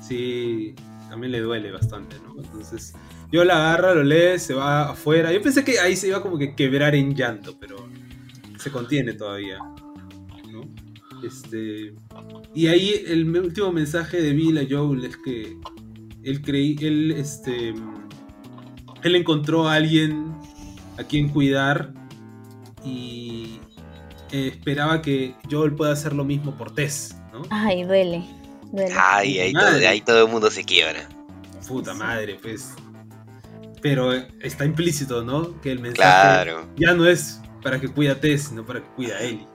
Sí, también le duele bastante, ¿no? Entonces, yo la agarra, lo lee, se va afuera. Yo pensé que ahí se iba como que quebrar en llanto, pero se contiene todavía, ¿no? Este, y ahí el último mensaje de Bill a Joel es que él creí, él, este, él encontró a alguien a quien cuidar y eh, esperaba que Joel pueda hacer lo mismo por Tess, ¿no? Ay, duele. Duele. Ay, ahí todo, ahí todo el mundo se quiebra. Puta madre, pues. Pero eh, está implícito, ¿no? Que el mensaje Claro. ya no es para que cuida a Tess, sino para que cuida a Ellie.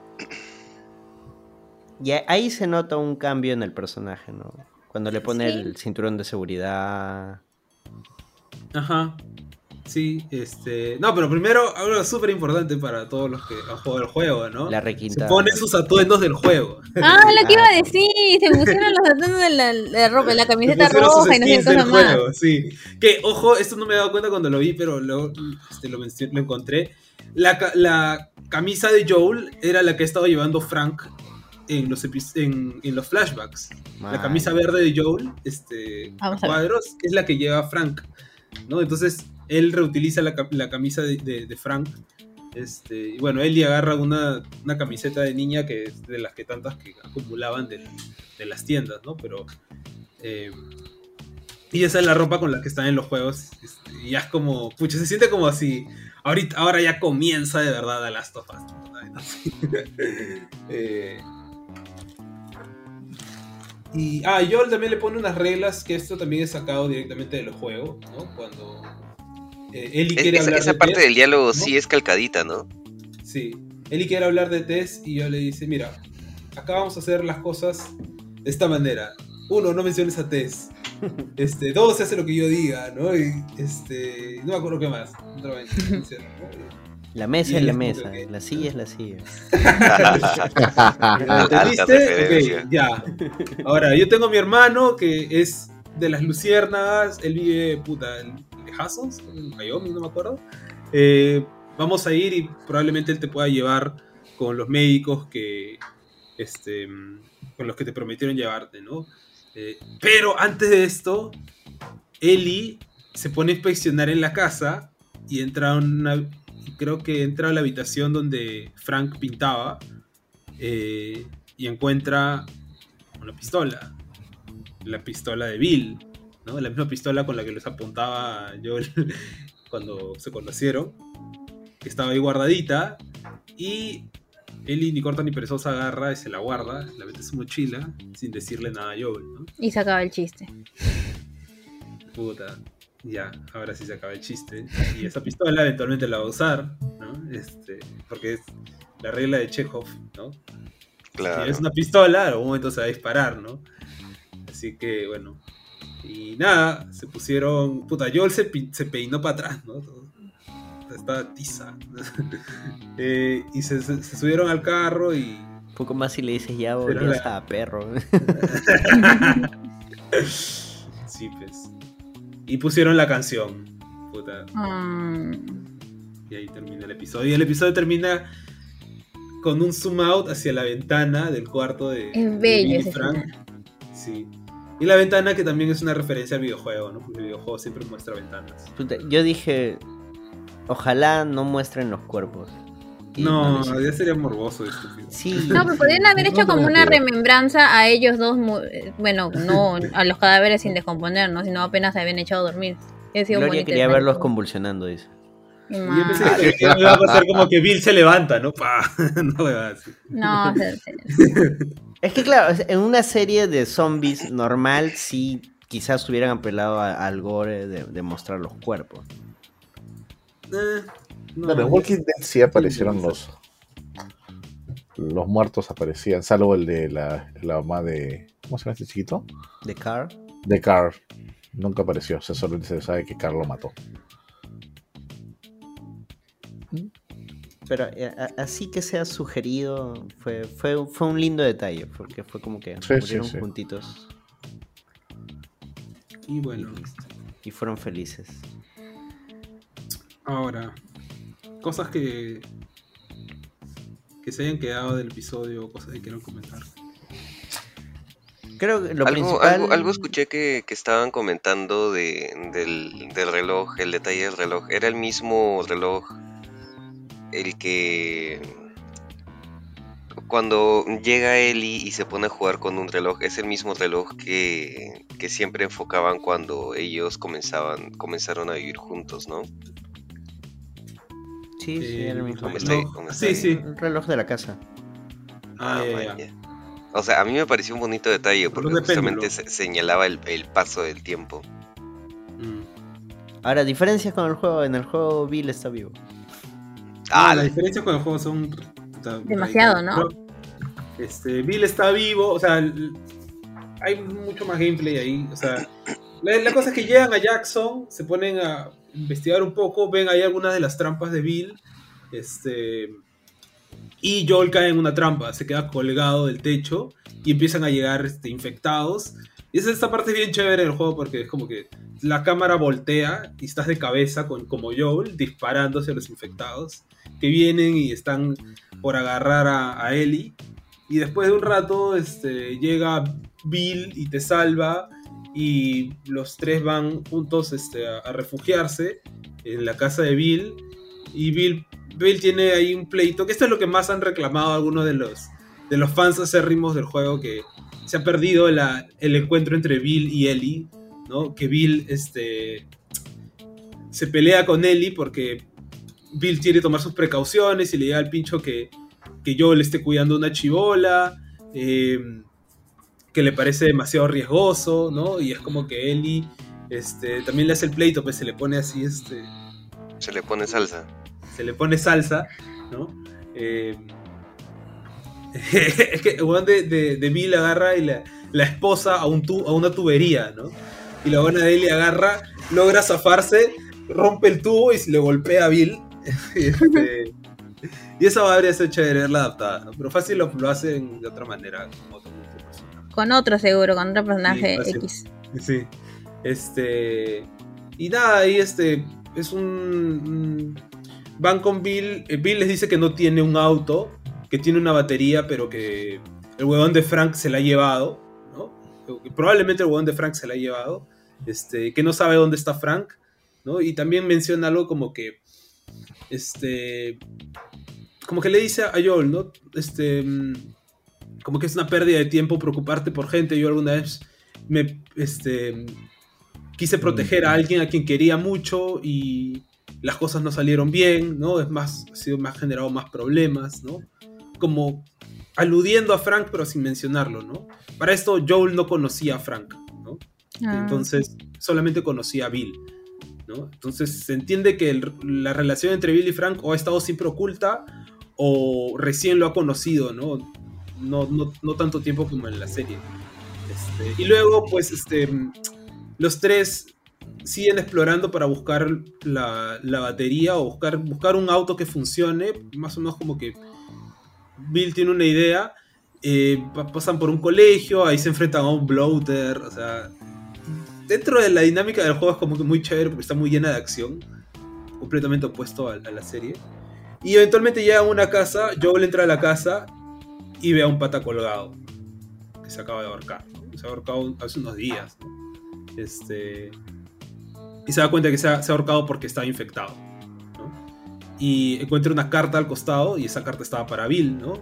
Y ahí se nota un cambio en el personaje, ¿no? Cuando le pone Sí. el cinturón de seguridad. Ajá. Sí, este. No, pero primero, algo súper importante para todos los que han jugado el juego, ¿no? La Se requinta. pone sus atuendos del juego. Ah, lo que iba a decir. Se pusieron los atuendos de la, la ropa, la Se camiseta roja y no sé qué más. juego, sí. Que, ojo, esto no me he dado cuenta cuando lo vi, pero luego este, lo, lo encontré. La, la camisa de Joel era la que ha estado llevando Frank en los, en, en los flashbacks. La camisa verde de Joel, este, a cuadros, es la que lleva Frank, ¿no? Entonces, él reutiliza la, ca- la camisa de, Frank. Este, y bueno, Ellie agarra una, una camiseta de niña que es de las que tantas que acumulaban de, las tiendas, ¿no? Pero. eh, y esa es la ropa con la que están en los juegos. este, y ya es como. Pucha, se siente como así. Ahorita, ahora ya comienza de verdad a las topas. eh, y, ah, Joel también le pone unas reglas que esto también es sacado directamente del juego, ¿no? Cuando eh, Es- quiere esa hablar esa de parte Tess, del diálogo ¿no? sí es calcadita, ¿no? Sí. Ellie quiere hablar de Tess y yo le dice, mira, acá vamos a hacer las cosas de esta manera. Uno, no menciones a Tess. Este, dos, se hace lo que yo diga, ¿no? Y este, no me acuerdo qué más. Otra vez, ¿no? La mesa es la mesa, que- la silla es la silla. ¿Lo Alta ¿Entendiste? Ok, ya. Ahora, yo tengo a mi hermano que es de las luciérnagas. Él vive, puta, en Lejazos, en Wyoming, no me acuerdo. Eh, vamos a ir y probablemente él te pueda llevar con los médicos que. Este, con los que te prometieron llevarte, ¿no? Eh, pero antes de esto, Ellie se pone a inspeccionar en la casa y entra a una. Creo que entra a la habitación donde Frank pintaba eh, y encuentra una pistola. La pistola de Bill, ¿no? La misma pistola con la que les apuntaba Joel cuando se conocieron. Que estaba ahí guardadita. Y Ellie, ni corta ni perezosa, agarra y se la guarda, la mete en su mochila, sin decirle nada a Joel, ¿no? Y se acaba el chiste. Puta, ya, ahora sí se acaba el chiste. Y esa pistola eventualmente la va a usar, ¿no? Este, porque es la regla de Chekhov, ¿no? Claro. Si es una pistola, en algún momento se va a disparar, ¿no? Así que, bueno. Y nada, se pusieron. Puta, Joel se, se peinó para atrás, ¿no? Todo- Estaba tiza. Eh, y se, se- se subieron al carro y. Un poco más si le dices ya volvías la- a perro. sí, pues. Y pusieron la canción. Puta. Mm, Y ahí termina el episodio. Y el episodio termina con un zoom out hacia la ventana del cuarto de. de es bello ese Frank. final. Sí. Y la ventana que también es una referencia al videojuego, ¿no? Porque el videojuego siempre muestra ventanas. Puta, Yo dije, ojalá no muestren los cuerpos. No, ya sería morboso esto. tío. Sí, No, pero podrían haber hecho No, como no, una remembranza a ellos dos, eh, bueno, no a los cadáveres sin descomponer, ¿no? Sino apenas se habían echado a dormir. Gloria quería verlos convulsionando, dice. Y yo pensé que que iba a pasar como que Bill se levanta, ¿no? Pa. no, así. No, se- se- Es que claro, en una serie de zombies normal sí quizás hubieran apelado a- al gore de, de mostrar los cuerpos. Eh, no, Claro, en Walking Dead sí aparecieron los. Los muertos aparecían, salvo el de la, la mamá de. ¿Cómo se llama este chiquito? De Car. De Carl. Nunca apareció, o sea, solo se sabe que Carl lo mató. Pero eh, así que sea sugerido, fue, fue, fue un lindo detalle, porque fue como que Sí, murieron sí, sí. juntitos Y bueno, y fueron felices. ahora, cosas que. que se hayan quedado del episodio, cosas que quieran comentar. Creo que lo algo, principal... algo, algo escuché que, que estaban comentando de, del, del reloj, el detalle del reloj. Era el mismo reloj el que cuando llega Ellie y se pone a jugar con un reloj, es el mismo reloj que, que siempre enfocaban cuando ellos comenzaban, comenzaron a vivir juntos, ¿no? Sí, sí, era el mismo. ¿Cómo reloj. está Sí, ahí? sí. Un reloj de la casa. Ah, Ah, ya. O sea, a mí me pareció un bonito detalle porque justamente se- señalaba el, el paso del tiempo. Mm. Ahora, diferencias con el juego. En el juego Bill está vivo. Ah, No, la diferencia con el juego son. Demasiado, radicales. Este, Bill está vivo, o sea, hay mucho más gameplay ahí. O sea, la, la cosa es que llegan a Jackson, se ponen a investigar un poco, ven ahí algunas de las trampas de Bill. Este. Y Joel cae en una trampa, se queda colgado del techo y empiezan a llegar este, infectados. Y esa esta parte es bien chévere del juego porque es como que la cámara voltea y estás de cabeza con, como Joel disparándose a los infectados. Que vienen y están por agarrar a, Ellie. Y después de un rato este, llega Bill y te salva y los tres van juntos este, a, refugiarse en la casa de Bill. Y Bill, Bill tiene ahí un pleito, que esto es lo que más han reclamado algunos de los, de los fans acérrimos del juego, que se ha perdido el encuentro entre Bill y Ellie, ¿no? Que Bill este, se pelea con Ellie porque Bill quiere tomar sus precauciones y le llega al pincho que, que Joel esté cuidando una chivola, eh, que le parece demasiado riesgoso, ¿no? Y es como que Ellie este, también le hace el pleito, pues se le pone así, este, Se le pone salsa. se le pone salsa, ¿no? Eh, es que de, de, de Bill agarra y la, la esposa a, un tu- a una tubería, ¿no? Y la buena de Ellie agarra, logra zafarse, rompe el tubo y se le golpea a Bill. Este, y esa habría sido chévere verla adaptada, ¿no? Pero fácil lo, lo hacen de otra manera. Como otro personaje. Con otro seguro, con otro personaje Sí. X. Sí. Este. Y nada, ahí este. Es un. van con Bill. eh, Bill les dice que no tiene un auto. Que tiene una batería, pero que el huevón de Frank se la ha llevado. ¿no? Probablemente el huevón de Frank se la ha llevado. Este. Que no sabe dónde está Frank. ¿no? Y también menciona algo como que. Este. Como que le dice a Joel, ¿no? Este. mm, Como que es una pérdida de tiempo preocuparte por gente. Yo alguna vez me este quise proteger a alguien a quien quería mucho y las cosas no salieron bien, ¿no? Es más, ha sido, me ha generado más problemas, ¿no? Como aludiendo a Frank, pero sin mencionarlo, ¿no? Para esto, Joel no conocía a Frank, ¿no? Ah. Entonces, solamente conocía a Bill, Entonces, se entiende que la relación entre Bill y Frank o ha estado siempre oculta o recién lo ha conocido, ¿no? No, no, tanto tiempo como en la serie. Este, y luego, pues, este, los tres siguen explorando para buscar la, la batería o buscar, buscar un auto que funcione, más o menos como que Bill tiene una idea, eh, pa- pasan por un colegio, ahí se enfrentan a un bloater, o sea, dentro de la dinámica del juego es como que muy chévere porque está muy llena de acción, completamente opuesto a, a la serie. Y eventualmente llega a una casa, Joel entra a la casa y ve a un pata colgado, que se acaba de ahorcar, se ha ahorcado hace unos días, ¿no? Este, y se da cuenta que se ha, se ahorcado porque estaba infectado. ¿no? Y encuentra una carta al costado y esa carta estaba para Bill, ¿no?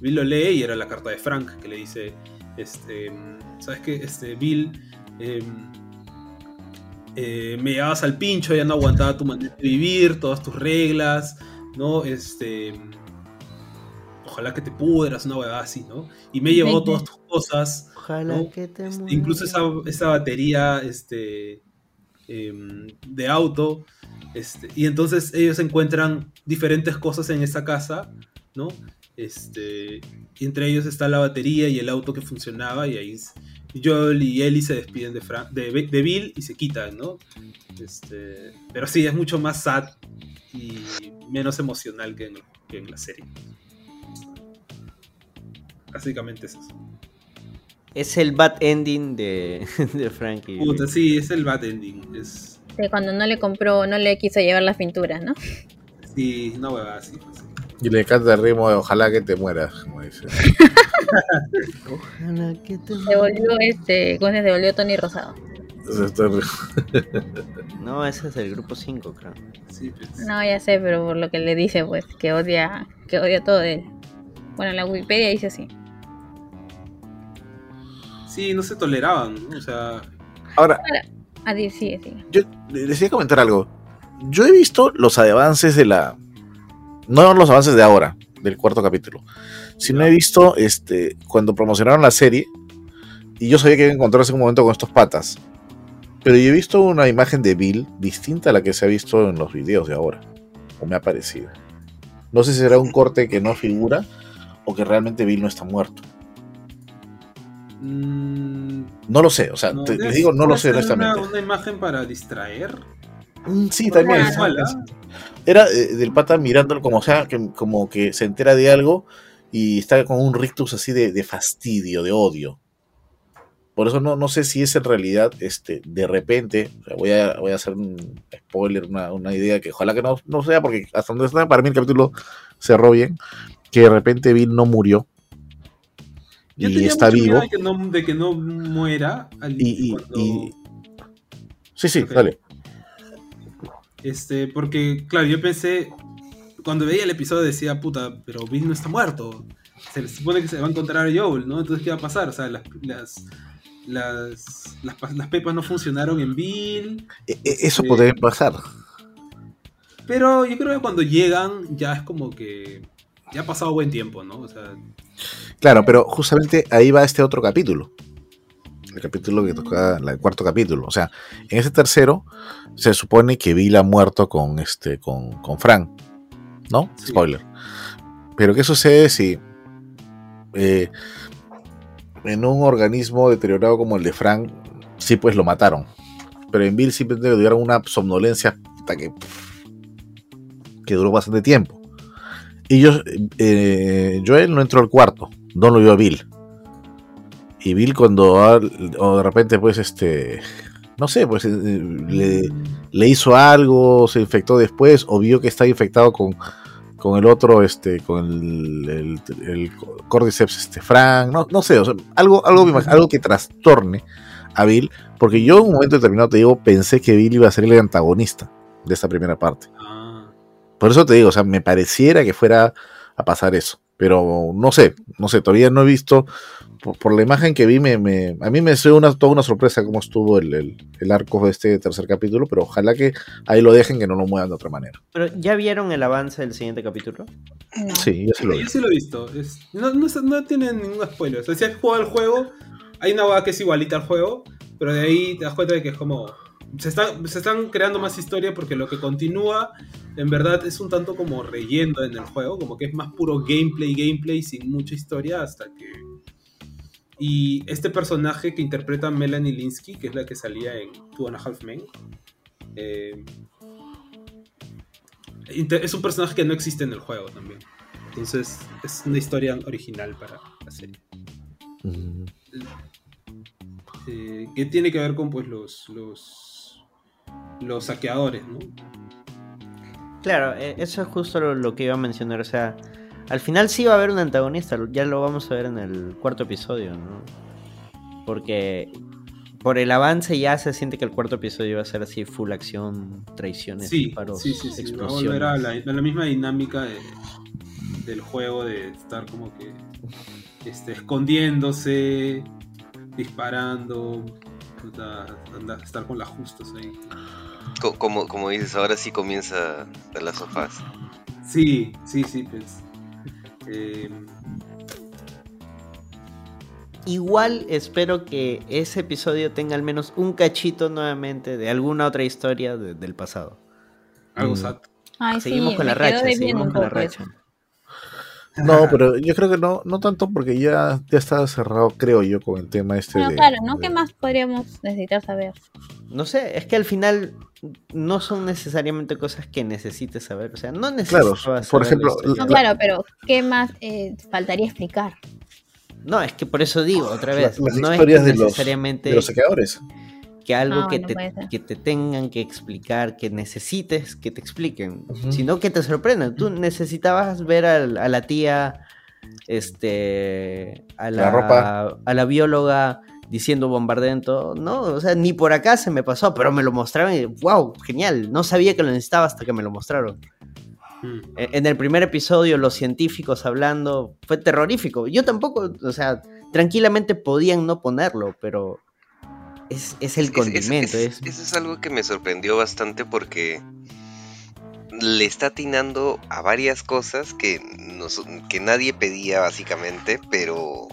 Bill lo lee y era la carta de Frank que le dice, este, ¿sabes qué? Este, Bill, eh, eh, me llevabas al pincho, ya no aguantaba tu manera de vivir, todas tus reglas, ¿no? Este, ojalá que te pudras, una huevada así, ¿no? Y me llevó todas tus cosas, Ojalá ¿no? que te Este, incluso esa, batería este, em, de auto. Este, y entonces ellos encuentran diferentes cosas en esa casa, ¿no? Este, y entre ellos está la batería y el auto que funcionaba. Y ahí Joel y Ellie se despiden de, Fra- de, Bill y se quitan, ¿no? Este, pero sí, es mucho más sad y menos emocional que en, que en la serie. Básicamente es eso. Es el bad ending de, de Frankie. Puta, sí, es el bad ending. Es, De cuando no le compró, no le quiso llevar las pinturas, ¿no? sí, una huevada así. pues, sí. Y le canta el ritmo de ojalá que te mueras, como dice. Ojalá que te Se volvió este, ¿cómo se volvió Tony Rosado? No, ese es el grupo 5, creo. Sí, pues. No, ya sé, pero por lo que le dice, pues, que odia, que odia todo de él. Bueno, en la Wikipedia dice así. Sí, no se toleraban, ¿no? O sea, Ahora, Ah, sigue, sigue. yo decía comentar algo. Yo he visto los avances de la. No los avances de ahora, del cuarto capítulo. Sino he visto este cuando promocionaron la serie. Y yo sabía que iba a encontrarse en un momento con estos patas. Pero yo he visto una imagen de Bill distinta a la que se ha visto en los videos de ahora. O me ha parecido. No sé si será un corte que no figura. O que realmente Bill no está muerto. mm, No lo sé. O sea, no, te- les digo, no lo sé ser una- honestamente. Una, imagen para distraer. Mm, Sí, también. Igual, ¿ah? Era eh, del pata mirándolo como, sea, que, como que se entera de algo y está con un rictus así de, de fastidio, de odio. Por eso no, no sé si es en realidad, este, de repente, o sea, voy, a, voy a hacer un spoiler, una, una idea que ojalá que no, no sea, porque hasta donde está, para mí el capítulo cerró bien, que de repente Bill no murió. Yo y tenía está mucho vivo. De que, no, de que no muera. al- Y, y- cuando- y- Sí, sí, dale. Este, porque, claro, yo pensé, cuando veía el episodio decía, puta, pero Bill no está muerto. Se le supone que se va a encontrar a Joel, ¿no? Entonces, ¿qué va a pasar? O sea, las, las, las, las, las pepas no funcionaron en Bill. E- e- Eso Sí. podría pasar. Pero yo creo que cuando llegan ya es como que ya ha pasado buen tiempo, ¿no? O sea, Claro, pero justamente ahí va este otro capítulo. El capítulo que toca, la- el cuarto capítulo. O sea, en ese tercero se supone que Bill ha muerto con este, con, con Frank. ¿No? Sí. Spoiler. Pero ¿qué sucede si eh, en un organismo deteriorado como el de Frank, sí pues lo mataron? Pero en Bill simplemente le dieron una somnolencia hasta que, que duró bastante tiempo. Y yo, eh, Joel no entró al cuarto, no lo vio a Bill. Y Bill cuando ah, o de repente pues este, no sé, pues eh, le, le hizo algo, se infectó después o vio que está infectado con, con el otro, este, con el, el, el Cordyceps este, Frank, no, no sé, o sea, algo, algo, algo que trastorne a Bill, porque yo en un momento determinado te digo, pensé que Bill iba a ser el antagonista de esta primera parte. ah, Por eso te digo, o sea, me pareciera que fuera a pasar eso. Pero no sé, no sé, todavía no he visto. Por, por la imagen que vi, me, me- a mí me fue una, toda una sorpresa cómo estuvo el, el- el arco de este tercer capítulo, pero ojalá que ahí lo dejen, que no lo muevan de otra manera. Pero, ¿ya vieron el avance del siguiente capítulo? No. Sí, yo sí lo vi. yo sí lo he visto. Es- no, no, no tiene ningún spoiler. O sea, si has jugado el juego, hay una hueá que es igualita al juego, pero de ahí te das cuenta de que es como. Se están, se están creando más historia porque lo que continúa en verdad es un tanto como relleno en el juego, como que es más puro gameplay, gameplay sin mucha historia hasta que... Y este personaje que interpreta Melanie Linsky, que es la que salía en Two and a Half Men, eh, es un personaje que no existe en el juego también. Entonces es una historia original para la serie. Mm, Eh, que tiene que ver con pues los, los, los saqueadores, ¿no? Claro, eh, eso es justo lo, lo que iba a mencionar. O sea, al final sí va a haber un antagonista. Ya lo vamos a ver en el cuarto episodio, ¿no? Porque por el avance ya se siente que el cuarto episodio va a ser así, full acción, traiciones, Sí, disparos, sí, sí, sí. Va a explosiones. volver a la, a la misma dinámica de- del juego de estar como que este, escondiéndose, disparando, puta, anda- estar con las justas ahí. Co- Como, como dices, ahora sí comienza de las sofás. Sí, sí, sí, pues. Eh, Igual espero que ese episodio tenga al menos un cachito nuevamente de alguna otra historia de- del pasado. algo Mm. Ay, seguimos sí, con la racha, seguimos con la racha. No, pero yo creo que no, no tanto porque ya, ya está cerrado, creo yo, con el tema este Bueno, de. claro, ¿no? de- ¿Qué más podríamos necesitar saber? No sé, es que al final no son necesariamente cosas que necesites saber. O sea, no necesitas. Claro, por ejemplo, No, La- claro, pero ¿qué más eh, faltaría explicar? No, es que por eso digo otra La- vez. las no es historias que de los- necesariamente de los saqueadores. Que algo Ah, que, bueno, te, que te tengan que explicar, que necesites que te expliquen, sino que te sorprendan. Tú necesitabas ver a, la tía, este, a la, La ropa. a la bióloga diciendo bombardento, no, o sea, ni por acá se me pasó, pero me lo mostraron y wow, genial, no sabía que lo necesitaba hasta que me lo mostraron. Mm. E- En el primer episodio, los científicos hablando, fue terrorífico. Yo tampoco, o sea, tranquilamente podían no ponerlo, pero es, es el condimento. es- es- Eso es algo que me sorprendió bastante porque le está atinando a varias cosas que, nos- que nadie pedía básicamente, pero,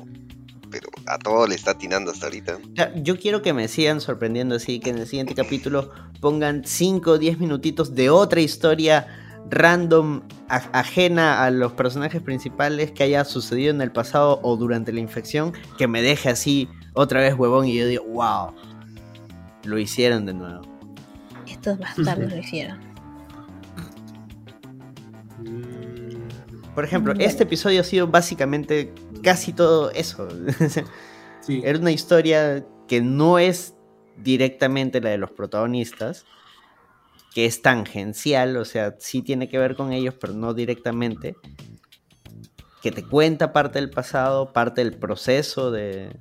pero a todo le está atinando hasta ahorita. Yo quiero que me sigan sorprendiendo así, que en el siguiente capítulo pongan 5 o 10 minutitos de otra historia random, a- ajena a los personajes principales que haya sucedido en el pasado o durante la infección, que me deje así otra vez huevón y yo digo, wow, lo hicieron de nuevo. Estos bastardos lo hicieron. Mm, Por ejemplo, Bueno. este episodio ha sido básicamente casi todo eso. Sí. Era una historia que no es directamente la de los protagonistas, que es tangencial, o sea, sí tiene que ver con ellos, pero no directamente, que te cuenta parte del pasado, parte del proceso de,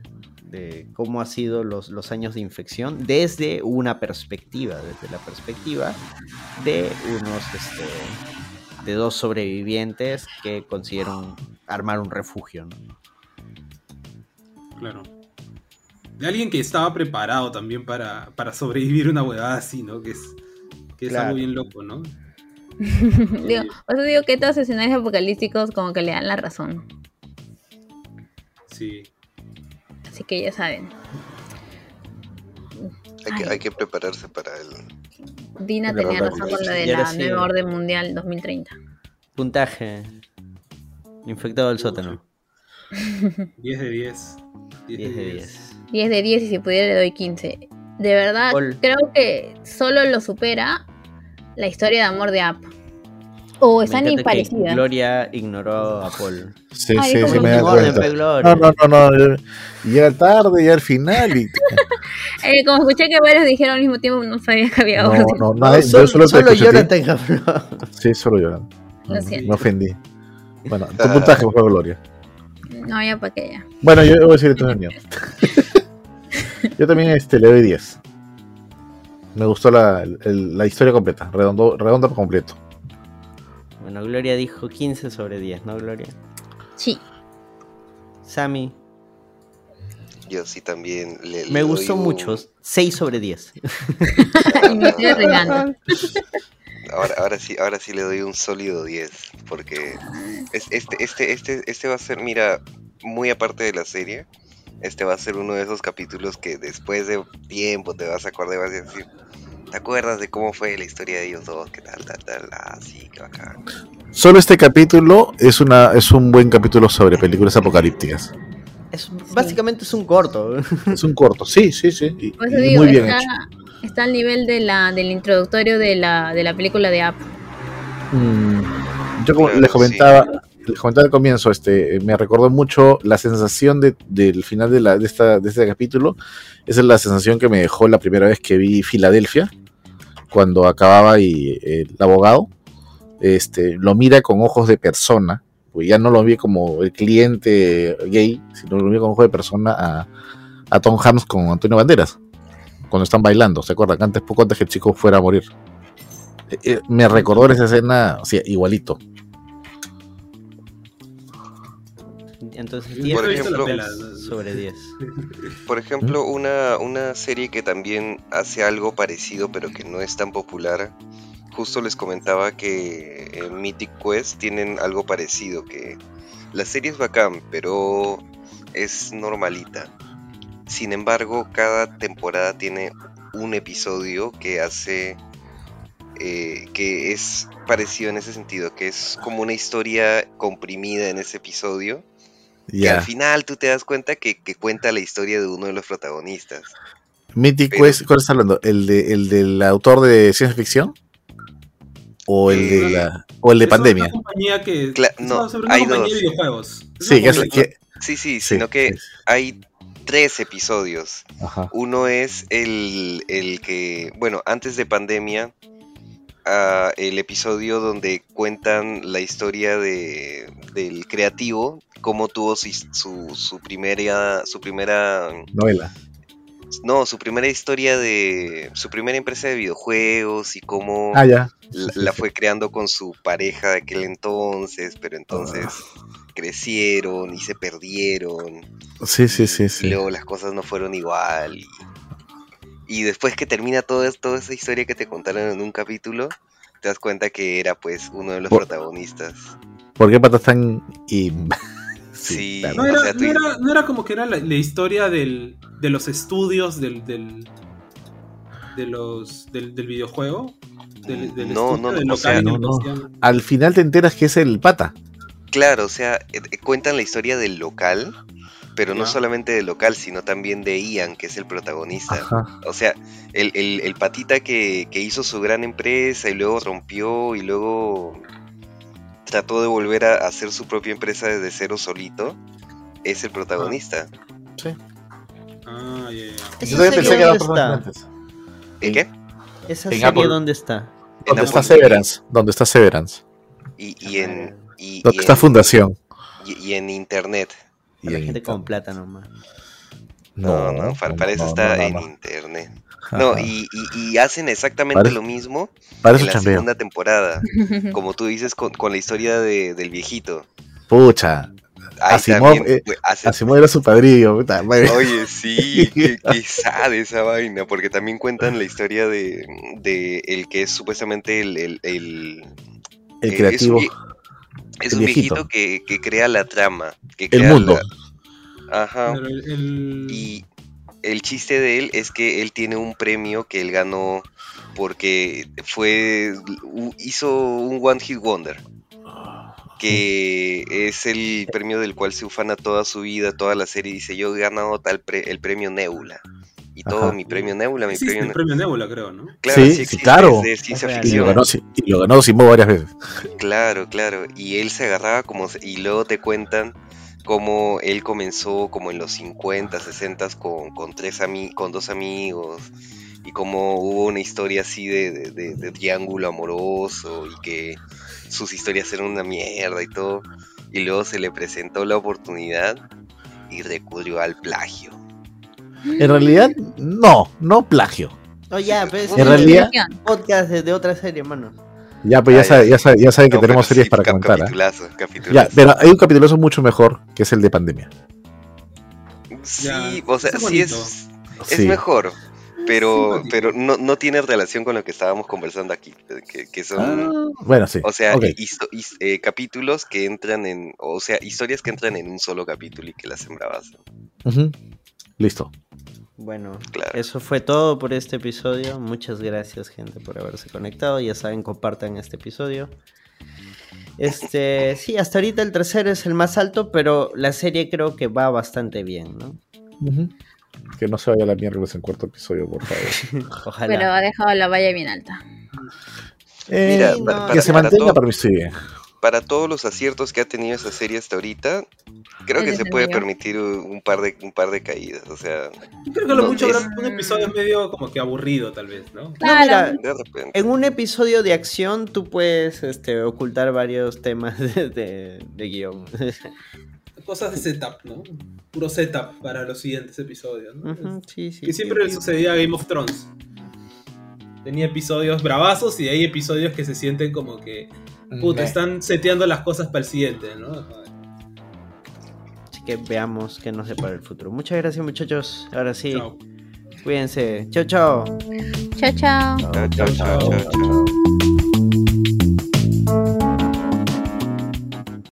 de cómo ha sido los, los, años de infección desde una perspectiva, desde la perspectiva de unos, este, de dos sobrevivientes que consiguieron armar un refugio. ¿no? Claro. De alguien que estaba preparado también para, para sobrevivir una huevada así, ¿no? Que es, que es Claro. algo bien loco, ¿no? digo, por eso digo que estos escenarios apocalípticos como que le dan la razón. Sí. Así que ya saben. Hay que, Ay. hay que prepararse para el. Dina De tenía razón con lo de la sí. nueva orden mundial 2030. Puntaje. Infectado del sótano. 10 de 10. 10 de 10. 10 de 10 y si pudiera le doy 15. De verdad, Paul. creo que solo lo supera la historia de amor de App. O están encanta que parecidas. Gloria ignoró a Paul. Sí, Ay, sí, como sí, me que da En orden, cuenta. pe, Gloria. No, no, no, no. Y llega tarde, ya al final. Y... Eh, como escuché que varios dijeron al mismo tiempo, no sabía que había No, orden. no, no. No, yo solo. Jonathan habló. Sí, solo yo. Lo siento. Me ofendí. Bueno, tu puntaje fue Gloria. No, ya para que ya. Bueno, yo voy a decir entonces el mío. yo también este, le doy 10. Me gustó la, el- la historia completa, redondo, redonda por completo. Bueno, Gloria dijo 15 sobre 10, ¿no, Gloria? Sí. Sammy, Yo sí también le. le me doy gustó un- mucho. 6 sobre 10. Y me estoy. Ahora, ahora sí, ahora sí le doy un sólido 10. Porque es- este, este, este, este va a ser, mira, muy aparte de la serie. Este va a ser uno de esos capítulos que después de tiempo te vas a acordar y vas a decir. ¿Te acuerdas de cómo fue la historia de ellos dos? ¿Qué tal, tal, tal? Ah, sí, qué bacán. Solo este capítulo es, una, es un buen capítulo sobre películas apocalípticas. Es, básicamente es un corto. Es un corto, sí, sí, sí. y- Por eso y digo, muy bien está, hecho. está al nivel de la, del introductorio de la, de la película de App. Mm, yo como Claro, les comentaba, les comentaba al comienzo, este, me recordó mucho la sensación de- del final de, la, de, esta, de este capítulo. Esa es la sensación que me dejó la primera vez que vi Filadelfia, cuando acababa y eh, el abogado este, lo mira con ojos de persona, pues ya no lo vi como el cliente gay, sino lo vi con ojos de persona a, a Tom Hanks con Antonio Banderas, cuando están bailando, ¿se acuerdan? Antes, poco antes que el chico fuera a morir. Eh, eh, me recordó esa escena, igualito. Entonces Yo 10 Por ejemplo, sobre 10. Por ejemplo, una, una serie que también hace algo parecido, pero que no es tan popular. Justo les comentaba que en Mythic Quest tienen algo parecido, que la serie es bacán, pero es normalita. Sin embargo, cada temporada tiene un episodio que hace eh, que es parecido en ese sentido, que es como una historia comprimida en ese episodio que Ya. al final tú te das cuenta que, que cuenta la historia de uno de los protagonistas. Mythic pero- Quest, ¿cuál está hablando? ¿El, de, ¿El del autor de ciencia ficción? ¿O el de Eh, la o el de pandemia? una compañía que. Cla- es no, hay compañía dos. de videojuegos. Es Sí, una que es, compañía- que- Sí, sí, sí, sino que hay tres episodios. Ajá. Uno es el, el que, bueno, antes de pandemia, ah, el episodio donde cuentan la historia de, del creativo, cómo tuvo su, su, su primera, su primera Novela. No, su primera historia de. Su primera empresa de videojuegos y cómo Ah, ya. la, fue creando con su pareja de aquel entonces, pero entonces crecieron y se perdieron. Sí, sí, sí, Y sí. luego las cosas no fueron igual. Y, y después que termina esto- toda esa historia que te contaron en un capítulo, te das cuenta que era pues uno de los Por- protagonistas. ¿Por qué patas tan y Sí. No O era, sea, no era- no era como que era la, la historia del, de los estudios del, del, de los, del, del videojuego. Del, del No, estudio, no, no, o sea, no, no. Al final te enteras que es el pata. Claro, o sea, eh, eh, cuentan la historia del local, pero no solamente del local, sino también de Ian, que es el protagonista. Ajá. O sea, el, el- el patita que, que hizo su gran empresa y luego rompió y luego trató de volver a hacer su propia empresa desde cero solito, es el protagonista. Sí. Ah, Ah, ya, ya. ¿Esa Yo pensé que era está? ¿El qué? ¿Esa En serie Apple. dónde está? ¿Dónde En está Apple. Severance? ¿Dónde está Severance? Y, y en. Y, ¿Dónde y está en- Fundación? y- y en internet. Y Para en gente con internet. plata nomás. No, no, para, para eso no, está no, en no. internet. No, y, y- y hacen exactamente lo mismo Para en la chambeo. segunda temporada. Como tú dices con, con la historia de- del viejito. Pucha. Ahí Asimov, también, eh, Asimov era su padrillo. puta. Oye, sí, qué, qué sad esa vaina, porque también cuentan la historia de, de el que es supuestamente el... el, el- El eh, creativo. Es un, vie- es el un viejito. viejito que, que crea la trama. Que El mundo. la- Ajá. Pero el, el- Y el chiste de él es que él tiene un premio que él ganó porque fue hizo un One Hit Wonder, que es el premio del cual se ufana toda su vida, toda la serie. Dice, yo he ganado tal pre- el premio Nebula. Y todo Ajá. mi premio Nebula, mi premio el premio Nebula, creo, ¿no? Claro, Sí, sí, existe, claro. es de ciencia. Y lo ficción. ganó, y lo ganó Simón varias veces. Claro, claro. Y él se agarraba como... se- Y luego te cuentan cómo él comenzó como en los 50, 60 con, con, tres ami con dos amigos. Y cómo hubo una historia así de, de- de- de triángulo amoroso y que sus historias eran una mierda y todo. Y luego se le presentó la oportunidad y recurrió al plagio. En realidad, no, no plagio. Oh, ya, pues, En realidad- podcast de, de otra serie, hermano. Ya, pues ya, Ah, sabe- ya. ya, sabe- ya saben que tenemos series sí, para cap- comentar. ¿ah? Capitulazo, Ya, capitulazo. pero hay un capítulo mucho mejor, que es el de pandemia. Sí, Ya, o sea, sí es, es Sí. mejor, pero, pero no, no tiene relación con lo que estábamos conversando aquí, que, que son, Ah, bueno, sí. o sea, ok. histo- his- eh, capítulos que entran en, o sea, historias que entran en un solo capítulo y que las sembrabas. Listo. Bueno, Claro. eso fue todo por este episodio. Muchas gracias, gente, por haberse conectado. Ya saben, compartan este episodio. Este, sí, hasta ahorita el tercero es el más alto, pero la serie creo que va bastante bien, ¿no? Que no se vaya la miércoles en cuarto episodio, por favor. Ojalá. Pero ha dejado la valla bien alta. Eh, Mira, no, para, que se para mantenga todo- para mí estoy bien. Para todos los aciertos que ha tenido esa serie hasta ahorita, creo que se puede permitir un par de, un par de caídas, o sea, Creo que a lo No, mucho es- un episodio medio como que aburrido, tal vez, ¿no? No, Claro. mira, de repente. en un episodio de acción tú puedes este, ocultar varios temas de, de- de guion. Cosas de setup, ¿no? Puro setup para los siguientes episodios, ¿no? Sí, sí, que sí, siempre le sí. sucedía a Game of Thrones. Tenía episodios bravazos y hay episodios que se sienten como que puta, están seteando las cosas para el siguiente, ¿no? Así que veamos qué nos depara el futuro. Muchas gracias, muchachos. Ahora sí, Chao. cuídense. Chao, chao. Chao, chao. Chao, chao, chao, chao, chao.